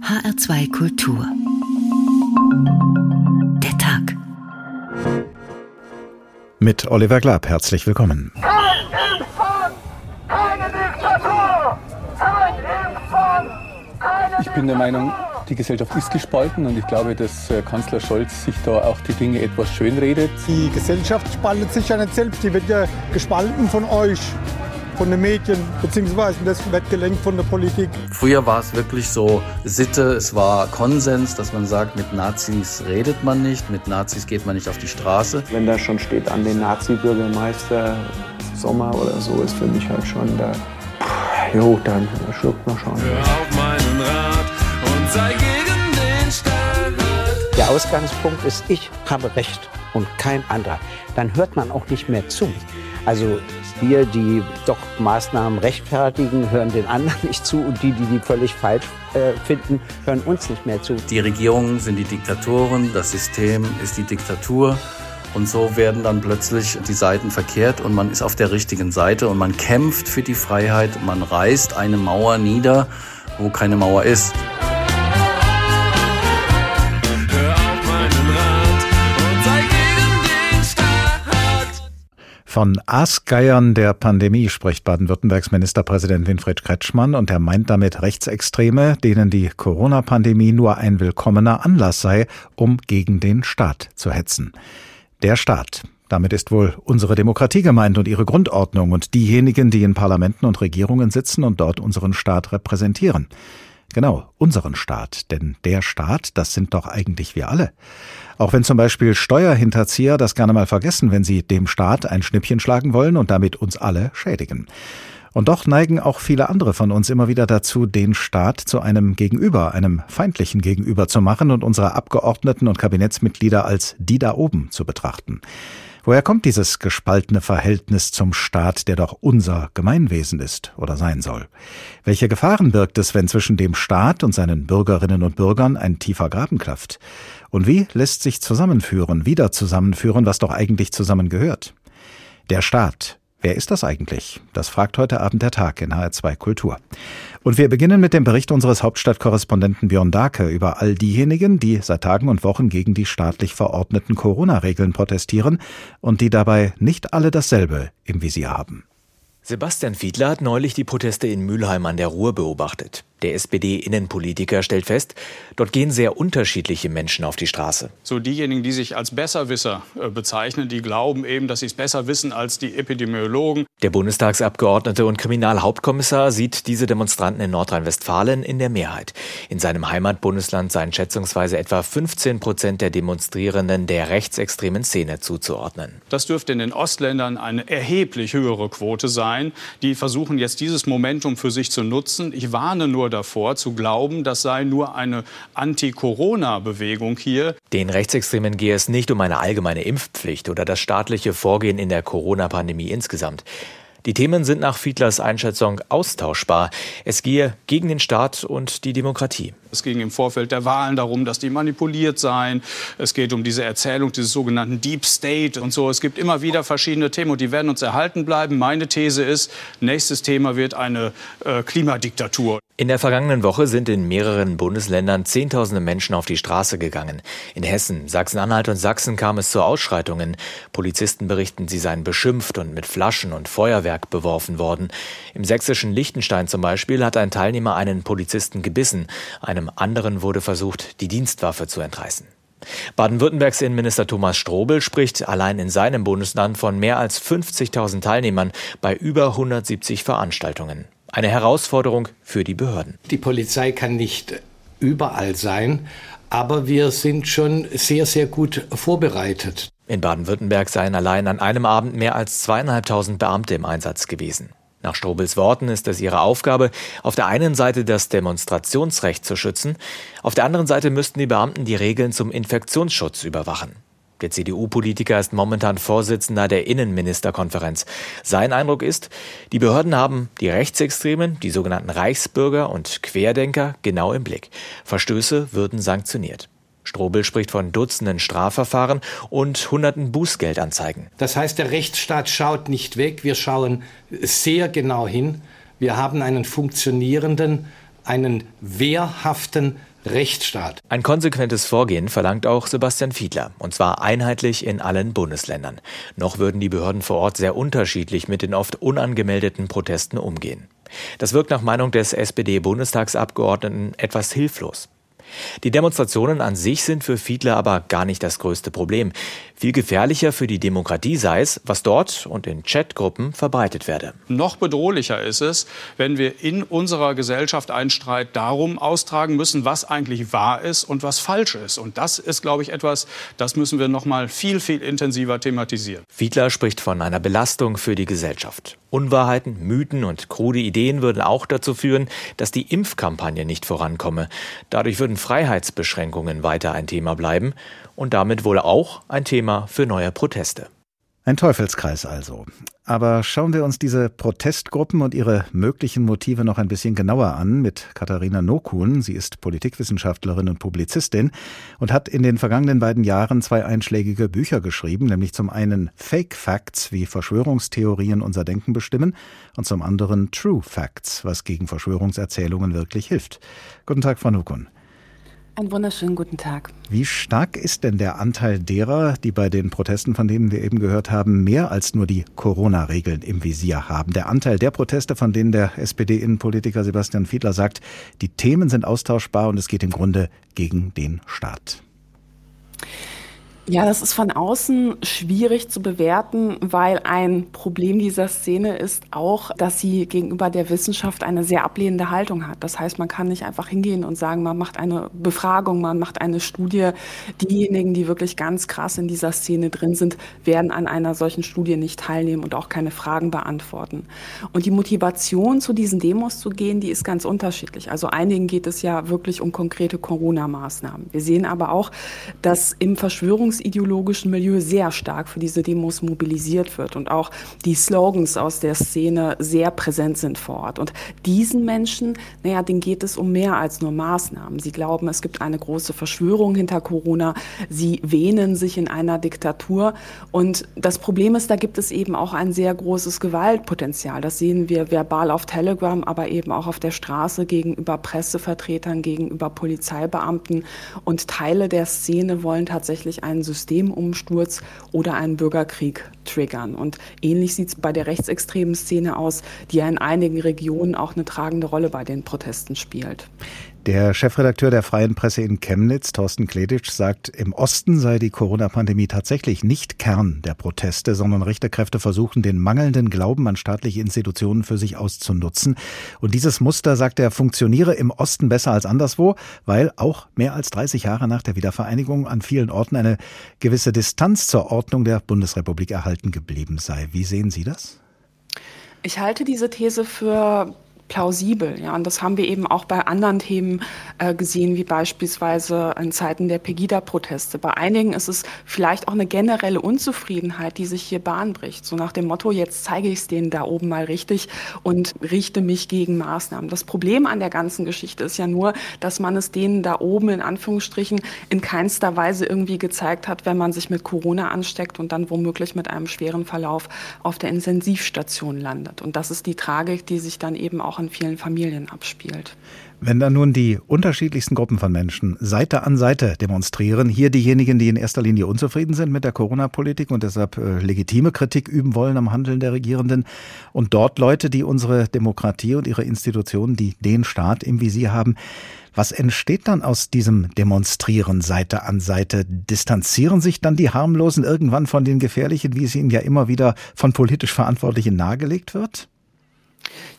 HR2 Kultur. Der Tag. Mit Oliver Glab herzlich willkommen. Kein Impfzwang, keine Diktatur! Kein Impfzwang, keine Ich bin der Meinung, die Gesellschaft ist gespalten und ich glaube, dass äh, Kanzler Scholz sich da auch die Dinge etwas schönredet. Die Gesellschaft spaltet sich ja nicht selbst, die wird ja gespalten von euch, von den Medien, beziehungsweise das wird gelenkt von der Politik. Früher war es wirklich so Sitte, es war Konsens, dass man sagt, mit Nazis redet man nicht, mit Nazis geht man nicht auf die Straße. Wenn da schon steht an den Nazi-Bürgermeister Sommer oder so, ist für mich halt schon da, pff, jo, dann schluckt man schon. auf meinen Rat und sei gegen den Staat. Der Ausgangspunkt ist, ich habe Recht und kein anderer. Dann hört man auch nicht mehr zu. Also wir, die doch Maßnahmen rechtfertigen, hören den anderen nicht zu und die, die die völlig falsch äh, finden, hören uns nicht mehr zu. Die Regierungen sind die Diktatoren, das System ist die Diktatur. Und so werden dann plötzlich die Seiten verkehrt und man ist auf der richtigen Seite und man kämpft für die Freiheit, man reißt eine Mauer nieder, wo keine Mauer ist. Von Aasgeiern der Pandemie spricht Baden-Württembergs Ministerpräsident Winfried Kretschmann und er meint damit Rechtsextreme, denen die Corona-Pandemie nur ein willkommener Anlass sei, um gegen den Staat zu hetzen. Der Staat. Damit ist wohl unsere Demokratie gemeint und ihre Grundordnung und diejenigen, die in Parlamenten und Regierungen sitzen und dort unseren Staat repräsentieren. Genau, unseren Staat. Denn der Staat, das sind doch eigentlich wir alle. Auch wenn zum Beispiel Steuerhinterzieher das gerne mal vergessen, wenn sie dem Staat ein Schnippchen schlagen wollen und damit uns alle schädigen. Und doch neigen auch viele andere von uns immer wieder dazu, den Staat zu einem Gegenüber, einem feindlichen Gegenüber zu machen und unsere Abgeordneten und Kabinettsmitglieder als die da oben zu betrachten. Woher kommt dieses gespaltene Verhältnis zum Staat, der doch unser Gemeinwesen ist oder sein soll? Welche Gefahren birgt es, wenn zwischen dem Staat und seinen Bürgerinnen und Bürgern ein tiefer Graben klafft? Und wie lässt sich zusammenführen, wieder zusammenführen, was doch eigentlich zusammengehört? Der Staat. Wer ist das eigentlich? Das fragt heute Abend der Tag in HR2 Kultur. Und wir beginnen mit dem Bericht unseres Hauptstadtkorrespondenten Björn Dake über all diejenigen, die seit Tagen und Wochen gegen die staatlich verordneten Corona-Regeln protestieren und die dabei nicht alle dasselbe im Visier haben. Sebastian Fiedler hat neulich die Proteste in Mülheim an der Ruhr beobachtet. Der SPD-Innenpolitiker stellt fest, dort gehen sehr unterschiedliche Menschen auf die Straße. So diejenigen, die sich als Besserwisser äh, bezeichnen, die glauben eben, dass sie es besser wissen als die Epidemiologen. Der Bundestagsabgeordnete und Kriminalhauptkommissar sieht diese Demonstranten in Nordrhein-Westfalen in der Mehrheit. In seinem Heimatbundesland seien schätzungsweise etwa 15 Prozent der Demonstrierenden der rechtsextremen Szene zuzuordnen. Das dürfte in den Ostländern eine erheblich höhere Quote sein. Die versuchen jetzt dieses Momentum für sich zu nutzen. Ich warne nur davor, zu glauben, das sei nur eine Anti-Corona-Bewegung hier. Den Rechtsextremen gehe es nicht um eine allgemeine Impfpflicht oder das staatliche Vorgehen in der Corona-Pandemie insgesamt. Die Themen sind nach Fiedlers Einschätzung austauschbar. Es gehe gegen den Staat und die Demokratie. Es ging im Vorfeld der Wahlen darum, dass die manipuliert seien. Es geht um diese Erzählung dieses sogenannten Deep State und so. Es gibt immer wieder verschiedene Themen und die werden uns erhalten bleiben. Meine These ist, nächstes Thema wird eine äh, Klimadiktatur. In der vergangenen Woche sind in mehreren Bundesländern Zehntausende Menschen auf die Straße gegangen. In Hessen, Sachsen-Anhalt und Sachsen kam es zu Ausschreitungen. Polizisten berichten, sie seien beschimpft und mit Flaschen und Feuerwerk beworfen worden. Im sächsischen Liechtenstein zum Beispiel hat ein Teilnehmer einen Polizisten gebissen. Einem anderen wurde versucht, die Dienstwaffe zu entreißen. Baden-Württembergs Innenminister Thomas Strobel spricht allein in seinem Bundesland von mehr als 50.000 Teilnehmern bei über 170 Veranstaltungen. Eine Herausforderung für die Behörden. Die Polizei kann nicht überall sein, aber wir sind schon sehr, sehr gut vorbereitet. In Baden-Württemberg seien allein an einem Abend mehr als zweieinhalbtausend Beamte im Einsatz gewesen. Nach Strobels Worten ist es ihre Aufgabe, auf der einen Seite das Demonstrationsrecht zu schützen, auf der anderen Seite müssten die Beamten die Regeln zum Infektionsschutz überwachen. Der CDU-Politiker ist momentan Vorsitzender der Innenministerkonferenz. Sein Eindruck ist, die Behörden haben die Rechtsextremen, die sogenannten Reichsbürger und Querdenker genau im Blick. Verstöße würden sanktioniert. Strobel spricht von Dutzenden Strafverfahren und Hunderten Bußgeldanzeigen. Das heißt, der Rechtsstaat schaut nicht weg, wir schauen sehr genau hin. Wir haben einen funktionierenden einen wehrhaften Rechtsstaat. Ein konsequentes Vorgehen verlangt auch Sebastian Fiedler, und zwar einheitlich in allen Bundesländern. Noch würden die Behörden vor Ort sehr unterschiedlich mit den oft unangemeldeten Protesten umgehen. Das wirkt nach Meinung des SPD-Bundestagsabgeordneten etwas hilflos. Die Demonstrationen an sich sind für Fiedler aber gar nicht das größte Problem. Viel gefährlicher für die Demokratie sei es, was dort und in Chatgruppen verbreitet werde. Noch bedrohlicher ist es, wenn wir in unserer Gesellschaft einen Streit darum austragen müssen, was eigentlich wahr ist und was falsch ist. Und das ist, glaube ich, etwas, das müssen wir noch mal viel, viel intensiver thematisieren. Fiedler spricht von einer Belastung für die Gesellschaft. Unwahrheiten, Mythen und krude Ideen würden auch dazu führen, dass die Impfkampagne nicht vorankomme. Dadurch würden Freiheitsbeschränkungen weiter ein Thema bleiben und damit wohl auch ein Thema für neue Proteste. Ein Teufelskreis also. Aber schauen wir uns diese Protestgruppen und ihre möglichen Motive noch ein bisschen genauer an mit Katharina Nokun. Sie ist Politikwissenschaftlerin und Publizistin und hat in den vergangenen beiden Jahren zwei einschlägige Bücher geschrieben, nämlich zum einen Fake Facts, wie Verschwörungstheorien unser Denken bestimmen, und zum anderen True Facts, was gegen Verschwörungserzählungen wirklich hilft. Guten Tag, Frau Nokun. Einen wunderschönen guten Tag. Wie stark ist denn der Anteil derer, die bei den Protesten, von denen wir eben gehört haben, mehr als nur die Corona-Regeln im Visier haben? Der Anteil der Proteste, von denen der SPD-Innenpolitiker Sebastian Fiedler sagt, die Themen sind austauschbar und es geht im Grunde gegen den Staat. Ja, das ist von außen schwierig zu bewerten, weil ein Problem dieser Szene ist auch, dass sie gegenüber der Wissenschaft eine sehr ablehnende Haltung hat. Das heißt, man kann nicht einfach hingehen und sagen, man macht eine Befragung, man macht eine Studie. Diejenigen, die wirklich ganz krass in dieser Szene drin sind, werden an einer solchen Studie nicht teilnehmen und auch keine Fragen beantworten. Und die Motivation, zu diesen Demos zu gehen, die ist ganz unterschiedlich. Also einigen geht es ja wirklich um konkrete Corona-Maßnahmen. Wir sehen aber auch, dass im Verschwörungs verschwörungsideologischen Milieu sehr stark für diese Demos mobilisiert wird und auch die Slogans aus der Szene sehr präsent sind vor Ort. Und diesen Menschen, naja, denen geht es um mehr als nur Maßnahmen. Sie glauben, es gibt eine große Verschwörung hinter Corona. Sie wähnen sich in einer Diktatur. Und das Problem ist, da gibt es eben auch ein sehr großes Gewaltpotenzial. Das sehen wir verbal auf Telegram, aber eben auch auf der Straße gegenüber Pressevertretern, gegenüber Polizeibeamten. Und Teile der Szene wollen tatsächlich einen Systemumsturz oder einen Bürgerkrieg triggern. Und ähnlich sieht es bei der rechtsextremen Szene aus, die ja in einigen Regionen auch eine tragende Rolle bei den Protesten spielt. Der Chefredakteur der Freien Presse in Chemnitz, Thorsten Kleditsch, sagt, im Osten sei die Corona-Pandemie tatsächlich nicht Kern der Proteste, sondern rechte Kräfte versuchen, den mangelnden Glauben an staatliche Institutionen für sich auszunutzen. Und dieses Muster, sagt er, funktioniere im Osten besser als anderswo, weil auch mehr als 30 Jahre nach der Wiedervereinigung an vielen Orten eine gewisse Distanz zur Ordnung der Bundesrepublik erhalten geblieben sei. Wie sehen Sie das? Ich halte diese These für plausibel. Ja, und das haben wir eben auch bei anderen Themen äh, gesehen, wie beispielsweise in Zeiten der Pegida-Proteste. Bei einigen ist es vielleicht auch eine generelle Unzufriedenheit, die sich hier Bahn bricht. So nach dem Motto, jetzt zeige ich es denen da oben mal richtig und richte mich gegen Maßnahmen. Das Problem an der ganzen Geschichte ist ja nur, dass man es denen da oben in Anführungsstrichen in keinster Weise irgendwie gezeigt hat, wenn man sich mit Corona ansteckt und dann womöglich mit einem schweren Verlauf auf der Intensivstation landet. Und das ist die Tragik, die sich dann eben auch auch in vielen Familien abspielt. Wenn dann nun die unterschiedlichsten Gruppen von Menschen Seite an Seite demonstrieren, hier diejenigen, die in erster Linie unzufrieden sind mit der Corona-Politik und deshalb äh, legitime Kritik üben wollen am Handeln der Regierenden, und dort Leute, die unsere Demokratie und ihre Institutionen, die den Staat im Visier haben, was entsteht dann aus diesem Demonstrieren Seite an Seite? Distanzieren sich dann die Harmlosen irgendwann von den Gefährlichen, wie es ihnen ja immer wieder von politisch Verantwortlichen nahegelegt wird?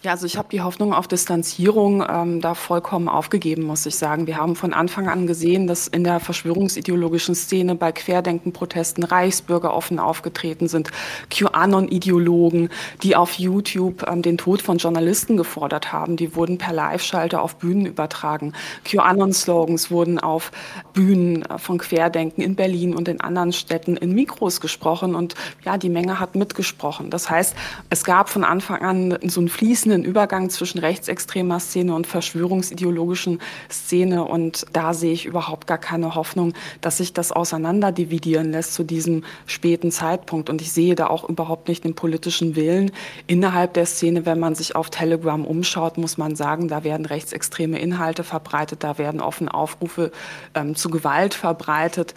Ja, also ich habe die Hoffnung auf Distanzierung ähm, da vollkommen aufgegeben, muss ich sagen. Wir haben von Anfang an gesehen, dass in der verschwörungsideologischen Szene bei Querdenken-Protesten Reichsbürger offen aufgetreten sind, QAnon-Ideologen, die auf YouTube ähm, den Tod von Journalisten gefordert haben. Die wurden per Live-Schalter auf Bühnen übertragen. QAnon-Slogans wurden auf Bühnen äh, von Querdenken in Berlin und in anderen Städten in Mikros gesprochen und ja, die Menge hat mitgesprochen. Das heißt, es gab von Anfang an so ein fließenden Übergang zwischen rechtsextremer Szene und verschwörungsideologischen Szene. Und da sehe ich überhaupt gar keine Hoffnung, dass sich das auseinanderdividieren lässt zu diesem späten Zeitpunkt. Und ich sehe da auch überhaupt nicht den politischen Willen innerhalb der Szene. Wenn man sich auf Telegram umschaut, muss man sagen, da werden rechtsextreme Inhalte verbreitet, da werden offene Aufrufe ähm, zu Gewalt verbreitet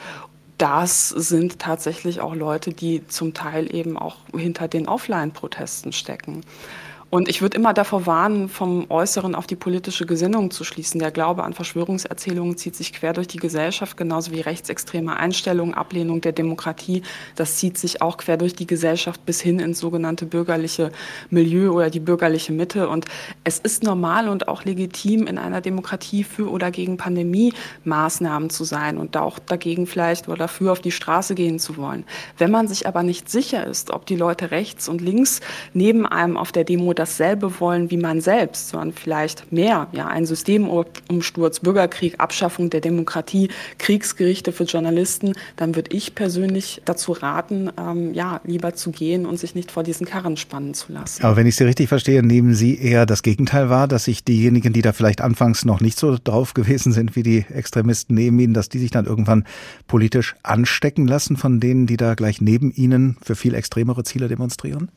das sind tatsächlich auch Leute, die zum Teil eben auch hinter den Offline-Protesten stecken. Und ich würde immer davor warnen, vom Äußeren auf die politische Gesinnung zu schließen. Der Glaube an Verschwörungserzählungen zieht sich quer durch die Gesellschaft, genauso wie rechtsextreme Einstellungen, Ablehnung der Demokratie. Das zieht sich auch quer durch die Gesellschaft bis hin ins sogenannte bürgerliche Milieu oder die bürgerliche Mitte. Und es ist normal und auch legitim, in einer Demokratie für oder gegen Pandemie-Maßnahmen zu sein und auch dagegen vielleicht oder dafür auf die Straße gehen zu wollen. Wenn man sich aber nicht sicher ist, ob die Leute rechts und links neben einem auf der Demo dasselbe wollen wie man selbst, sondern vielleicht mehr. Ja, ein Systemumsturz, Bürgerkrieg, Abschaffung der Demokratie, Kriegsgerichte für Journalisten, dann würde ich persönlich dazu raten, ähm, ja, lieber zu gehen und sich nicht vor diesen Karren spannen zu lassen. Aber wenn ich Sie richtig verstehe, nehmen Sie eher das Gegenteil wahr, dass sich diejenigen, die da vielleicht anfangs noch nicht so drauf gewesen sind wie die Extremisten neben Ihnen, dass die sich dann irgendwann politisch anstecken lassen von denen, die da gleich neben Ihnen für viel extremere Ziele demonstrieren?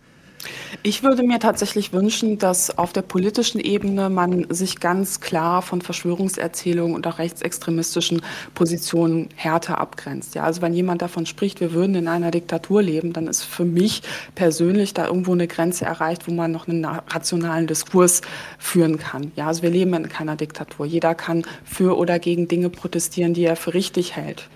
Ich würde mir tatsächlich wünschen, dass auf der politischen Ebene man sich ganz klar von Verschwörungserzählungen und auch rechtsextremistischen Positionen härter abgrenzt. Ja, also wenn jemand davon spricht, wir würden in einer Diktatur leben, dann ist für mich persönlich da irgendwo eine Grenze erreicht, wo man noch einen rationalen Diskurs führen kann. Ja, also wir leben in keiner Diktatur. Jeder kann für oder gegen Dinge protestieren, die er für richtig hält.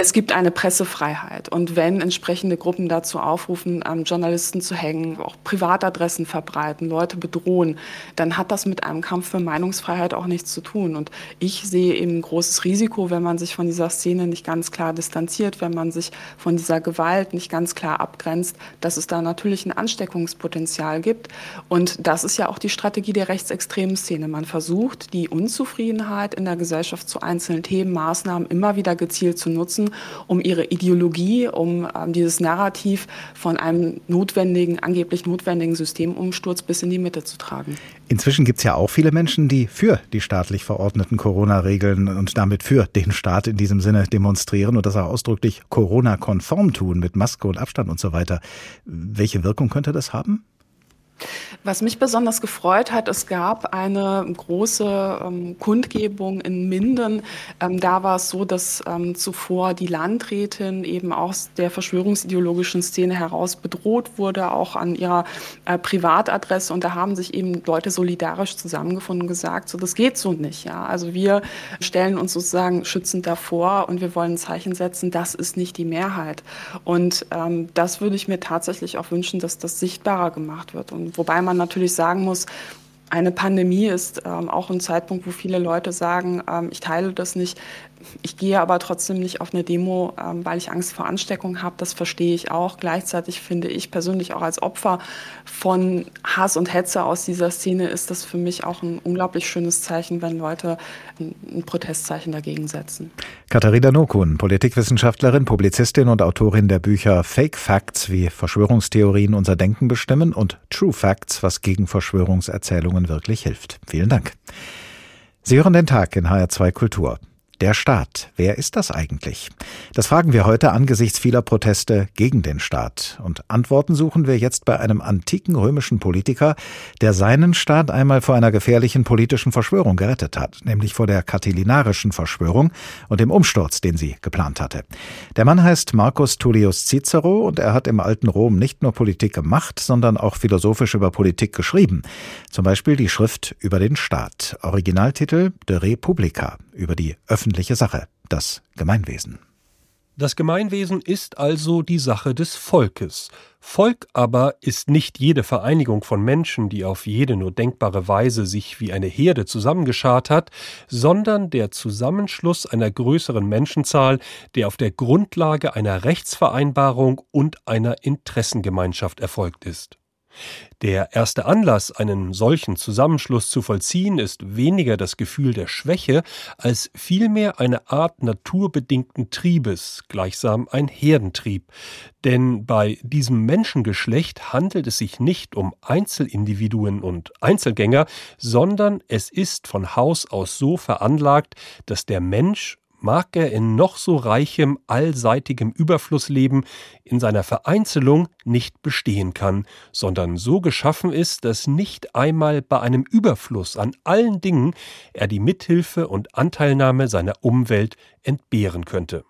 Es gibt eine Pressefreiheit. Und wenn entsprechende Gruppen dazu aufrufen, ähm, Journalisten zu hängen, auch Privatadressen verbreiten, Leute bedrohen, dann hat das mit einem Kampf für Meinungsfreiheit auch nichts zu tun. Und ich sehe eben ein großes Risiko, wenn man sich von dieser Szene nicht ganz klar distanziert, wenn man sich von dieser Gewalt nicht ganz klar abgrenzt, dass es da natürlich ein Ansteckungspotenzial gibt. Und das ist ja auch die Strategie der rechtsextremen Szene. Man versucht, die Unzufriedenheit in der Gesellschaft zu einzelnen Themen, Maßnahmen immer wieder gezielt zu nutzen um ihre Ideologie, um ähm, dieses Narrativ von einem notwendigen, angeblich notwendigen Systemumsturz bis in die Mitte zu tragen. Inzwischen gibt es ja auch viele Menschen, die für die staatlich verordneten Corona-Regeln und damit für den Staat in diesem Sinne demonstrieren und das auch ausdrücklich Corona-konform tun mit Maske und Abstand und so weiter. Welche Wirkung könnte das haben? Was mich besonders gefreut hat, es gab eine große ähm, Kundgebung in Minden. Ähm, da war es so, dass ähm, zuvor die Landrätin eben aus der verschwörungsideologischen Szene heraus bedroht wurde, auch an ihrer äh, Privatadresse. Und da haben sich eben Leute solidarisch zusammengefunden und gesagt, so das geht so nicht. Ja? Also wir stellen uns sozusagen schützend davor und wir wollen ein Zeichen setzen, das ist nicht die Mehrheit. Und ähm, das würde ich mir tatsächlich auch wünschen, dass das sichtbarer gemacht wird. Und wobei man natürlich sagen muss, eine Pandemie ist ähm, auch ein Zeitpunkt, wo viele Leute sagen, ähm, ich teile das nicht. Ich gehe aber trotzdem nicht auf eine Demo, ähm, weil ich Angst vor Ansteckung habe. Das verstehe ich auch. Gleichzeitig finde ich persönlich auch als Opfer von Hass und Hetze aus dieser Szene ist das für mich auch ein unglaublich schönes Zeichen, wenn Leute ein, ein Protestzeichen dagegen setzen. Katharina Nokun, Politikwissenschaftlerin, Publizistin und Autorin der Bücher Fake Facts, wie Verschwörungstheorien unser Denken bestimmen und True Facts, was gegen Verschwörungserzählungen wirklich hilft. Vielen Dank. Sie hören den Tag in HR2 Kultur. Der Staat, wer ist das eigentlich? Das fragen wir heute angesichts vieler Proteste gegen den Staat. Und Antworten suchen wir jetzt bei einem antiken römischen Politiker, der seinen Staat einmal vor einer gefährlichen politischen Verschwörung gerettet hat, nämlich vor der katilinarischen Verschwörung und dem Umsturz, den sie geplant hatte. Der Mann heißt Marcus Tullius Cicero und er hat im alten Rom nicht nur Politik gemacht, sondern auch philosophisch über Politik geschrieben. Zum Beispiel die Schrift über den Staat. Originaltitel De Republica, über die öffentliche öffentliche Sache, das Gemeinwesen. Das Gemeinwesen ist also die Sache des Volkes. Volk aber ist nicht jede Vereinigung von Menschen, die auf jede nur denkbare Weise sich wie eine Herde zusammengeschart hat, sondern der Zusammenschluss einer größeren Menschenzahl, der auf der Grundlage einer Rechtsvereinbarung und einer Interessengemeinschaft erfolgt ist. Der erste Anlass, einen solchen Zusammenschluss zu vollziehen, ist weniger das Gefühl der Schwäche, als vielmehr eine Art naturbedingten Triebes, gleichsam ein Herdentrieb. Denn bei diesem Menschengeschlecht handelt es sich nicht um Einzelindividuen und Einzelgänger, sondern es ist von Haus aus so veranlagt, dass der Mensch mag er in noch so reichem, allseitigem Überfluss leben, in seiner Vereinzelung nicht bestehen kann, sondern so geschaffen ist, dass nicht einmal bei einem Überfluss an allen Dingen er die Mithilfe und Anteilnahme seiner Umwelt entbehren könnte.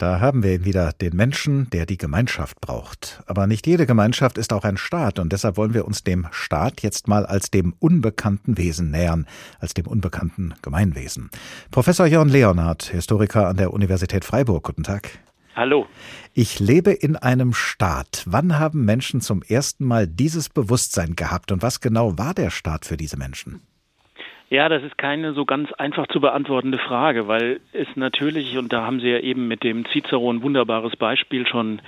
Da haben wir ihn wieder, den Menschen, der die Gemeinschaft braucht. Aber nicht jede Gemeinschaft ist auch ein Staat und deshalb wollen wir uns dem Staat jetzt mal als dem unbekannten Wesen nähern, als dem unbekannten Gemeinwesen. Professor Jörn Leonhardt, Historiker an der Universität Freiburg, guten Tag. Hallo. Ich lebe in einem Staat. Wann haben Menschen zum ersten Mal dieses Bewusstsein gehabt und was genau war der Staat für diese Menschen? Ja, das ist keine so ganz einfach zu beantwortende Frage, weil es natürlich, und da haben Sie ja eben mit dem Cicero ein wunderbares Beispiel schon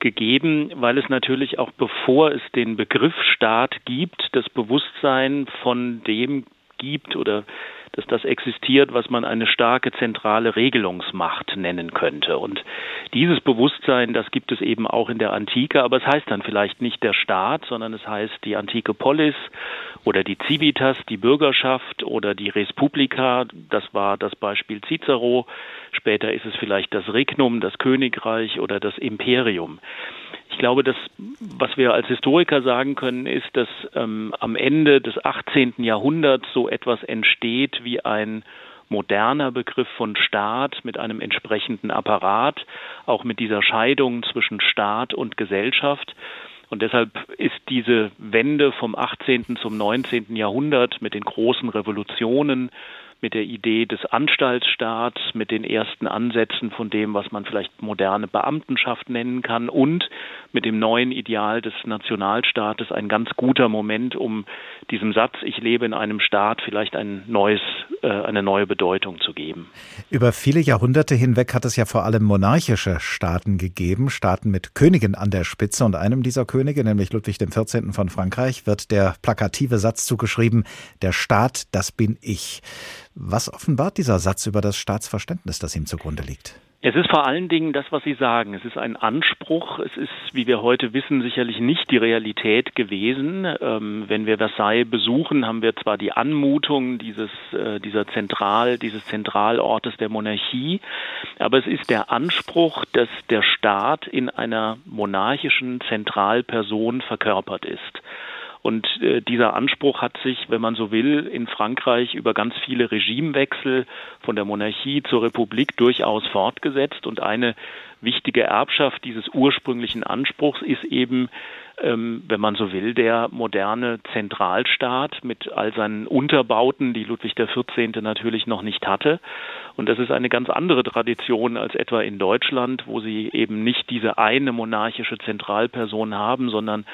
gegeben, weil es natürlich auch bevor es den Begriff Staat gibt, das Bewusstsein von dem gibt oder dass das existiert, was man eine starke zentrale Regelungsmacht nennen könnte. Und dieses Bewusstsein, das gibt es eben auch in der Antike, aber es heißt dann vielleicht nicht der Staat, sondern es heißt die antike Polis oder die Civitas, die Bürgerschaft oder die Res Publica, das war das Beispiel Cicero. Später ist es vielleicht das Regnum, das Königreich oder das Imperium. Ich glaube, das, was wir als Historiker sagen können, ist, dass ähm, am Ende des 18. Jahrhunderts so etwas entsteht wie ein moderner Begriff von Staat mit einem entsprechenden Apparat, auch mit dieser Scheidung zwischen Staat und Gesellschaft. Und deshalb ist diese Wende vom 18. zum 19. Jahrhundert mit den großen Revolutionen, mit der Idee des Anstaltsstaats, mit den ersten Ansätzen von dem, was man vielleicht moderne Beamtenschaft nennen kann und mit dem neuen Ideal des Nationalstaates ein ganz guter Moment, um diesem Satz, ich lebe in einem Staat, vielleicht ein neues, äh, eine neue Bedeutung zu geben. Über viele Jahrhunderte hinweg hat es ja vor allem monarchische Staaten gegeben, Staaten mit Königen an der Spitze und einem dieser Könige, nämlich Ludwig XIV. von Frankreich, wird der plakative Satz zugeschrieben, der Staat, das bin ich. Was offenbart dieser Satz über das Staatsverständnis, das ihm zugrunde liegt? Es ist vor allen Dingen das, was Sie sagen. Es ist ein Anspruch. Es ist, wie wir heute wissen, sicherlich nicht die Realität gewesen. Ähm, wenn wir Versailles besuchen, haben wir zwar die Anmutung dieses, äh, dieser Zentral, dieses Zentralortes der Monarchie, aber es ist der Anspruch, dass der Staat in einer monarchischen Zentralperson verkörpert ist. Und äh, dieser Anspruch hat sich, wenn man so will, in Frankreich über ganz viele Regimewechsel von der Monarchie zur Republik durchaus fortgesetzt. Und eine wichtige Erbschaft dieses ursprünglichen Anspruchs ist eben, ähm, wenn man so will, der moderne Zentralstaat mit all seinen Unterbauten, die Ludwig XIV. natürlich noch nicht hatte. Und das ist eine ganz andere Tradition als etwa in Deutschland, wo sie eben nicht diese eine monarchische Zentralperson haben, sondern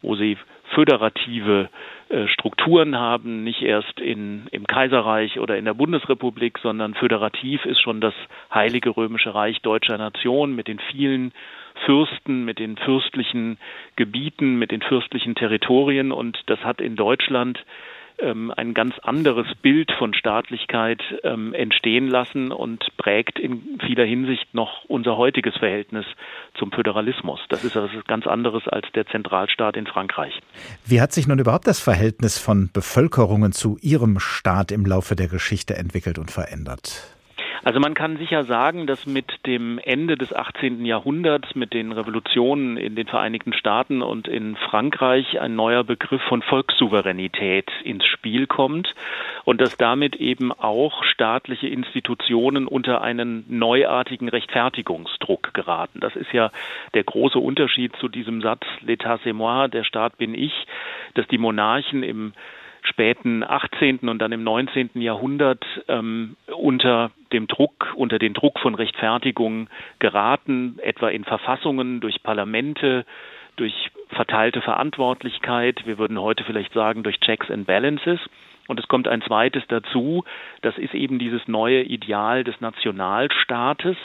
wo sie föderative äh, Strukturen haben, nicht erst in, im Kaiserreich oder in der Bundesrepublik, sondern föderativ ist schon das Heilige Römische Reich deutscher Nation mit den vielen Fürsten, mit den fürstlichen Gebieten, mit den fürstlichen Territorien. Und das hat in Deutschland ähm, ein ganz anderes Bild von Staatlichkeit ähm, entstehen lassen und prägt in vieler Hinsicht noch unser heutiges Verhältnis zum Föderalismus. Das ist etwas ganz anderes als der Zentralstaat in Frankreich. Wie hat sich nun überhaupt das Verhältnis von Bevölkerungen zu ihrem Staat im Laufe der Geschichte entwickelt und verändert? Also man kann sicher sagen, dass mit dem Ende des 18. Jahrhunderts, mit den Revolutionen in den Vereinigten Staaten und in Frankreich ein neuer Begriff von Volkssouveränität ins Spiel kommt und dass damit eben auch staatliche Institutionen unter einen neuartigen Rechtfertigungsdruck geraten. Das ist ja der große Unterschied zu diesem Satz L'État c'est moi, der Staat bin ich, dass die Monarchen im späten 18. und dann im 19. Jahrhundert ähm, unter dem Druck, unter den Druck von Rechtfertigung geraten, etwa in Verfassungen, durch Parlamente, durch verteilte Verantwortlichkeit, wir würden heute vielleicht sagen durch Checks and Balances. Und es kommt ein zweites dazu, das ist eben dieses neue Ideal des Nationalstaates,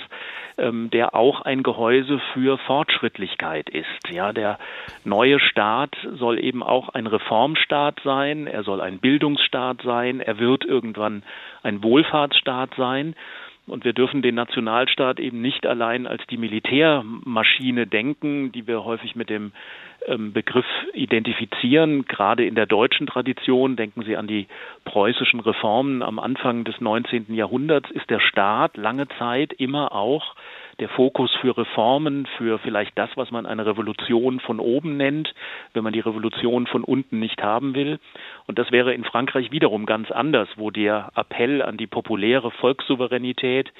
ähm, der auch ein Gehäuse für Fortschrittlichkeit ist. Ja, der neue Staat soll eben auch ein Reformstaat sein, er soll ein Bildungsstaat sein, er wird irgendwann ein Wohlfahrtsstaat sein. Und wir dürfen den Nationalstaat eben nicht allein als die Militärmaschine denken, die wir häufig mit dem ähm, Begriff identifizieren. Gerade in der deutschen Tradition, denken Sie an die preußischen Reformen am Anfang des 19. Jahrhunderts, ist der Staat lange Zeit immer auch der Fokus für Reformen, für vielleicht das, was man eine Revolution von oben nennt, wenn man die Revolution von unten nicht haben will. Und das wäre in Frankreich wiederum ganz anders, wo der Appell an die populäre Volkssouveränität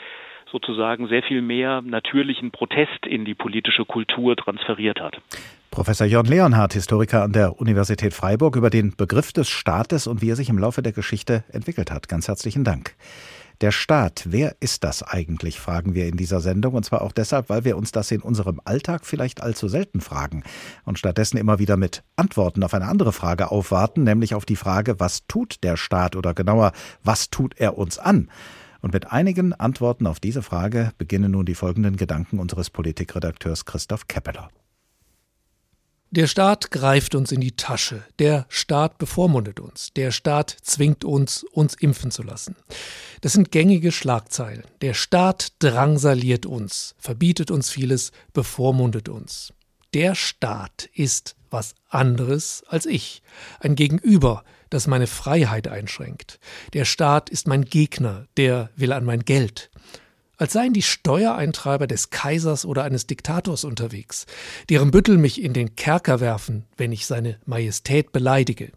sozusagen sehr viel mehr natürlichen Protest in die politische Kultur transferiert hat. Professor Jörn Leonhardt, Historiker an der Universität Freiburg, über den Begriff des Staates und wie er sich im Laufe der Geschichte entwickelt hat. Ganz herzlichen Dank. Der Staat, wer ist das eigentlich, fragen wir in dieser Sendung. Und zwar auch deshalb, weil wir uns das in unserem Alltag vielleicht allzu selten fragen und stattdessen immer wieder mit Antworten auf eine andere Frage aufwarten, nämlich auf die Frage, was tut der Staat oder genauer, was tut er uns an? Und mit einigen Antworten auf diese Frage beginnen nun die folgenden Gedanken unseres Politikredakteurs Christoph Keppeler. Der Staat greift uns in die Tasche. Der Staat bevormundet uns. Der Staat zwingt uns, uns impfen zu lassen. Das sind gängige Schlagzeilen. Der Staat drangsaliert uns, verbietet uns vieles, bevormundet uns. Der Staat ist was anderes als ich. Ein Gegenüber, das meine Freiheit einschränkt. Der Staat ist mein Gegner, der will an mein Geld als seien die Steuereintreiber des Kaisers oder eines Diktators unterwegs, deren Büttel mich in den Kerker werfen, wenn ich seine Majestät beleidige.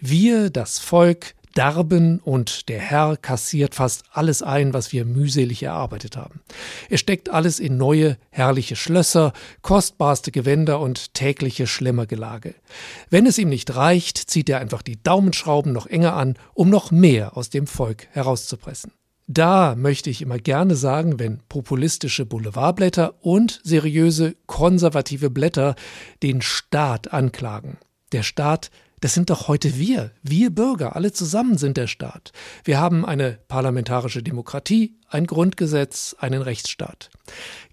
Wir, das Volk, darben und der Herr kassiert fast alles ein, was wir mühselig erarbeitet haben. Er steckt alles in neue, herrliche Schlösser, kostbarste Gewänder und tägliche Schlemmergelage. Wenn es ihm nicht reicht, zieht er einfach die Daumenschrauben noch enger an, um noch mehr aus dem Volk herauszupressen. Da möchte ich immer gerne sagen, wenn populistische Boulevardblätter und seriöse konservative Blätter den Staat anklagen. Der Staat, das sind doch heute wir, wir Bürger, alle zusammen sind der Staat. Wir haben eine parlamentarische Demokratie, ein Grundgesetz, einen Rechtsstaat.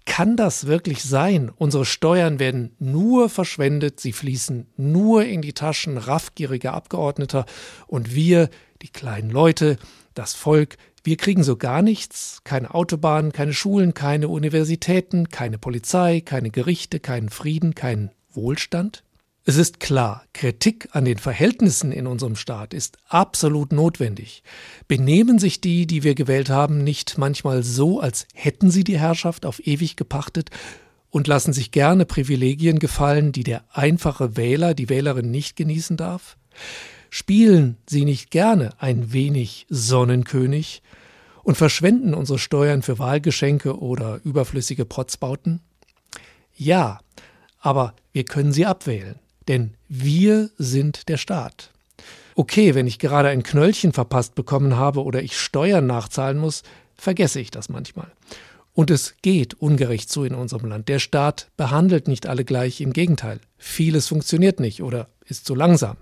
Kann das wirklich sein? Unsere Steuern werden nur verschwendet, sie fließen nur in die Taschen raffgieriger Abgeordneter und wir, die kleinen Leute, das Volk, wir kriegen so gar nichts, keine Autobahnen, keine Schulen, keine Universitäten, keine Polizei, keine Gerichte, keinen Frieden, keinen Wohlstand. Es ist klar, Kritik an den Verhältnissen in unserem Staat ist absolut notwendig. Benehmen sich die, die wir gewählt haben, nicht manchmal so, als hätten sie die Herrschaft auf ewig gepachtet und lassen sich gerne Privilegien gefallen, die der einfache Wähler, die Wählerin nicht genießen darf? Spielen sie nicht gerne ein wenig Sonnenkönig und verschwenden unsere Steuern für Wahlgeschenke oder überflüssige Protzbauten? Ja, aber wir können sie abwählen, denn wir sind der Staat. Okay, wenn ich gerade ein Knöllchen verpasst bekommen habe oder ich Steuern nachzahlen muss, vergesse ich das manchmal. Und es geht ungerecht zu in unserem Land. Der Staat behandelt nicht alle gleich, im Gegenteil. Vieles funktioniert nicht oder ist zu langsam.